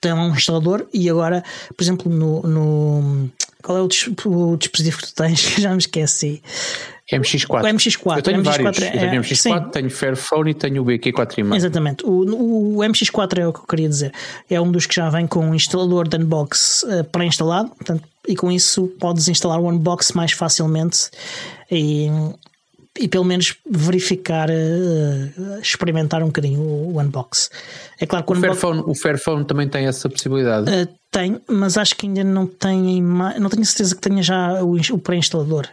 A: tem um instalador e agora, por exemplo, no, no qual é o, o, dispositivo que tu tens? Já me esqueci.
B: MX4.
A: O MX4.
B: Eu tenho
A: o
B: MX4 vários. É, eu tenho MX4, sim. tenho Fairphone e tenho o BQ4,5.
A: Exatamente. O, o, MX4 é o que eu queria dizer. É um dos que já vem com um instalador de Unbox uh, pré-instalado. E com isso podes instalar o Unbox mais facilmente e, e pelo menos verificar, uh, experimentar um bocadinho o, o, Unbox. É claro que o,
B: o, Unbox, Fairphone, o Fairphone também tem essa possibilidade.
A: Uh, tem, mas acho que ainda não tem. Não tenho certeza que tenha já o, o pré-instalador.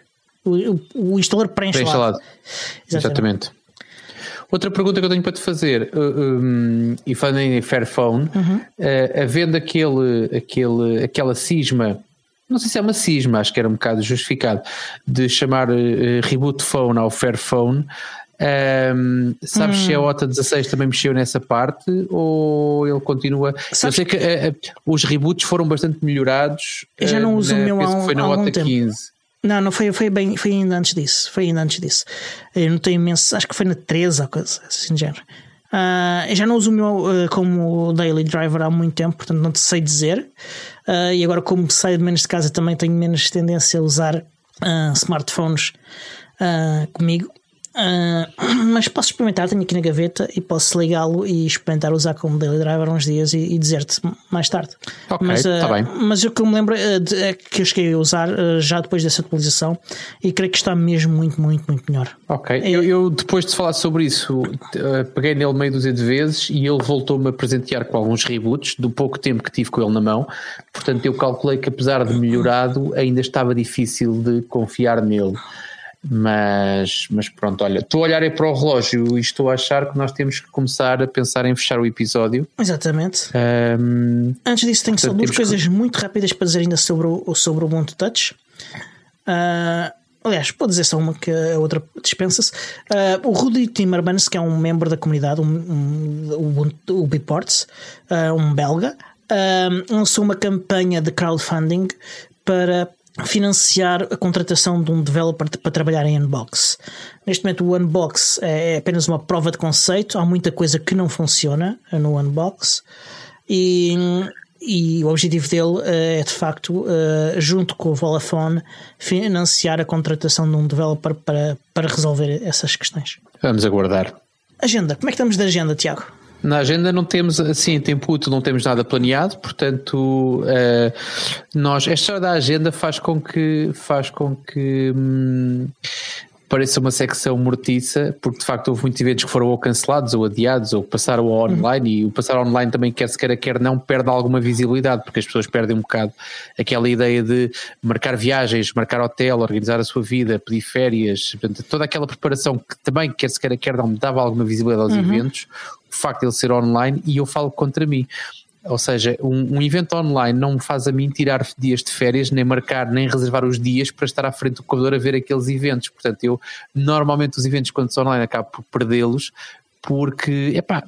A: O, o, instalador pré-instalado.
B: Pré Exatamente. Exatamente. Outra pergunta que eu tenho para te fazer, uh, um, e falando em Fairphone, uhum. uh, havendo aquele, aquele, aquela cisma não sei se é uma cisma, acho que era um bocado justificado, de chamar uh, Reboot Phone ao Fairphone. Um, sabes hum. se a hum. OTA 16 também mexeu nessa parte ou ele continua? Sabes eu sei que uh, os reboots foram bastante melhorados.
A: Eu já não uso na, o meu há, foi na há OTA tempo. 15. Não, não foi, foi bem, foi ainda antes disso. Foi ainda antes disso. Eu não tenho imenso, acho que foi na 13 ou coisa assim de género. Uh, eu já não uso o meu uh, como daily driver há muito tempo, portanto não te sei dizer. Uh, e agora, como saio menos de casa, também tenho menos tendência a usar smartphones comigo. Uh, mas posso experimentar, tenho aqui na gaveta e posso ligá-lo e experimentar usar como daily driver uns dias e, e dizer-te mais tarde.
B: Ok,
A: mas,
B: uh, tá bem.
A: mas o que eu me lembro uh, de, é que eu cheguei a usar já depois dessa atualização e creio que está mesmo muito, muito, muito melhor.
B: Ok, é, eu, eu, depois de falar sobre isso, peguei nele meio dúzia de vezes e ele voltou-me a presentear com alguns reboots do pouco tempo que tive com ele na mão. Portanto, eu calculei que apesar de melhorado, ainda estava difícil de confiar nele. Mas, mas pronto, olha, estou a olhar aí para o relógio e estou a achar que nós temos que começar a pensar em fechar o episódio.
A: Exatamente. Um, Antes disso, tenho só duas coisas que... muito rápidas para dizer ainda sobre o, sobre o Ubuntu Touch. Uh, aliás, pode dizer só uma que a outra dispensa-se. Uh, o Rudy Timmermans, que é um membro da comunidade, um, um, o, o Biports, uh, um belga, lançou uma campanha de crowdfunding para financiar a contratação de um developer para trabalhar em Unbox. Neste momento, o Unbox é apenas uma prova de conceito, há muita coisa que não funciona no Unbox e, e o objetivo dele eh, é de facto, eh, junto com o Vodafone, financiar a contratação de um developer para, para resolver essas questões.
B: Vamos aguardar.
A: Agenda, como é que estamos de agenda, Tiago?
B: Na agenda não temos assim em tempo útil, não temos nada planeado, portanto uh, nós esta história da agenda faz com que faz com que hum, pareça uma secção mortiça, porque de facto houve muitos eventos que foram ou cancelados ou adiados ou passaram ao online uhum. e o passar online também quer se queira quer não perde alguma visibilidade, porque as pessoas perdem um bocado aquela ideia de marcar viagens, marcar hotel, organizar a sua vida, pedir férias, portanto, toda aquela preparação que também quer se queira quer não dava alguma visibilidade aos uhum. eventos, o facto de ele ser online e eu falo contra mim. Ou seja, um, um, evento online não me faz a mim tirar dias de férias, nem marcar, nem reservar os dias para estar à frente do computador a ver aqueles eventos. Portanto, eu normalmente os eventos quando são online acabo por perdê-los porque, epá,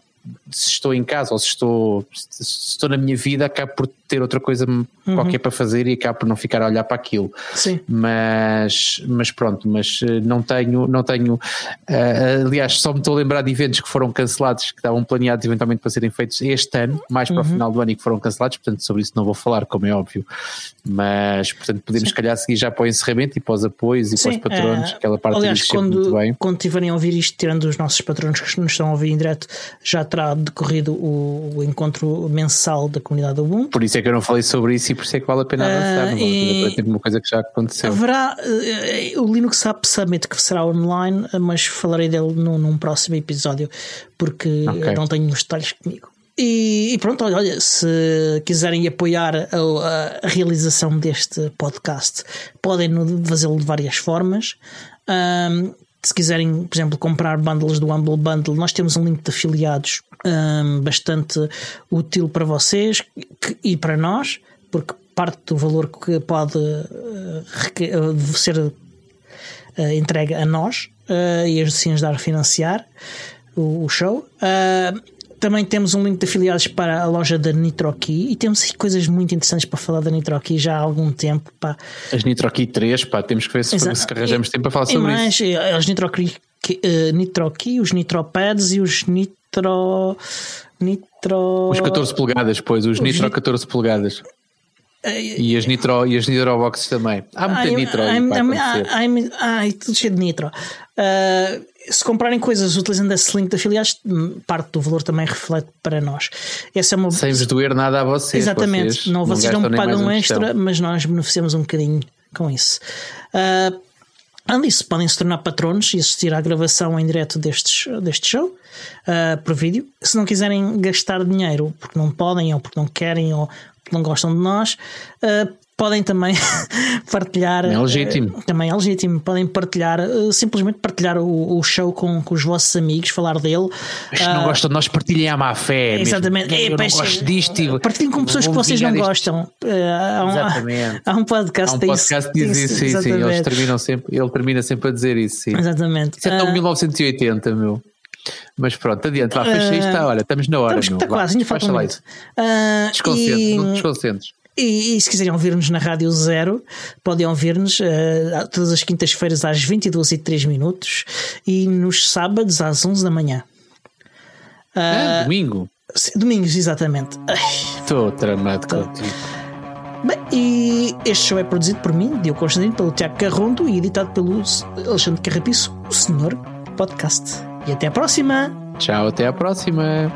B: se estou em casa ou se estou, se estou na minha vida, acabo por ter outra coisa uhum. qualquer para fazer e acabo por não ficar a olhar para aquilo.
A: Sim.
B: Mas, mas pronto, mas eh, não tenho, não tenho. Uh, aliás, só me estou a lembrar de eventos que foram cancelados, que estavam planeados eventualmente para serem feitos este ano, mais para uhum. o final do ano e que foram cancelados, portanto, sobre isso não vou falar, como é óbvio. Mas, portanto, podemos, se calhar, seguir já para o encerramento e para os apoios e Sim, para os patronos, uh, aquela parte
A: aliás, quando. Quando tiverem a ouvir isto, tirando os nossos patronos que nos estão a ouvir em direto, já terá decorrido o, o encontro mensal da comunidade do Ubuntu.
B: Por isso é que eu não falei sobre isso e por isso é que vale a pena avançar. Uh, e... Tipo uma coisa que já aconteceu.
A: Haverá uh, o Linux App Summit que será online, mas falarei dele num, num próximo episódio porque okay. não tenho os detalhes comigo. E, e, pronto, olha, se quiserem apoiar a, a realização deste podcast, podem fazê-lo de várias formas. Um, se quiserem, por exemplo, comprar bundles do Humble Bundle, nós temos um link de afiliados um, bastante útil para vocês e para nós, porque parte do valor que pode uh, ser uh, entregue a nós uh, e assim ajudar a financiar o, o show. Também temos um link de afiliados para a loja da NitroKey e temos coisas muito interessantes para falar da NitroKey já há algum tempo. Pá.
B: As NitroKey 3, pá, temos que ver se, se arranjamos tempo para falar sobre
A: mais,
B: isso.
A: As NitroKey uh, Nitro os Nitro Pads e os Nitro. Nitro.
B: Os 14 polegadas, pois, os, os Nitro 14 polegadas. E as Nitro, e as Nitro Boxes também. Há muita I'm, Nitro aí I'm,
A: para I'm, Ai, tudo cheio de Nitro. Uh, se comprarem coisas utilizando esse link de afiliados, parte do valor também reflete para nós. Essa é uma...
B: Sem vos doer nada a vocês.
A: Exatamente.
B: Vocês
A: não, vocês não, não pagam um extra, mas nós beneficiamos um bocadinho com isso. Uh, Além disso, podem se tornar patronos e assistir à gravação em direto destes, deste show uh, por vídeo. Se não quiserem gastar dinheiro porque não podem, ou porque não querem, ou porque não gostam de nós, uh, podem também partilhar.
B: É legítimo.
A: Uh, também é legítimo. Podem partilhar, uh, simplesmente partilhar o, o show com, com, os vossos amigos, falar dele.
B: Se não gostam de nós, partilhem à má fé.
A: Exatamente.
B: É, eu não gosto disto.
A: Partilhem com pessoas que vocês não gostam. há, um,
B: exatamente.
A: há um podcast,
B: há um podcast que diz isso. Sim, sim. Eles terminam sempre, ele termina sempre a dizer isso. Sim.
A: Exatamente.
B: Isso é tão 1980, meu. Mas pronto, adiante, vá, fecha isto, uh, olha, estamos na hora.
A: Estamos, está quase, ainda falta um.
B: Uh, desconcentres, e... desconcentres.
A: E, e, se quiserem ouvir-nos na Rádio Zero, podem ouvir-nos uh, todas as quintas-feiras às 22 e 3 minutos e nos sábados às 11 da manhã.
B: Uh, é, domingo?
A: Domingos, exatamente.
B: Estou tramado Tô. contigo.
A: Bem, e este show é produzido por mim, Diogo Constantino, pelo Tiago Carrondo e editado pelo Alexandre Carrapiço, o Senhor Podcast. E até a próxima!
B: Tchau, até a próxima!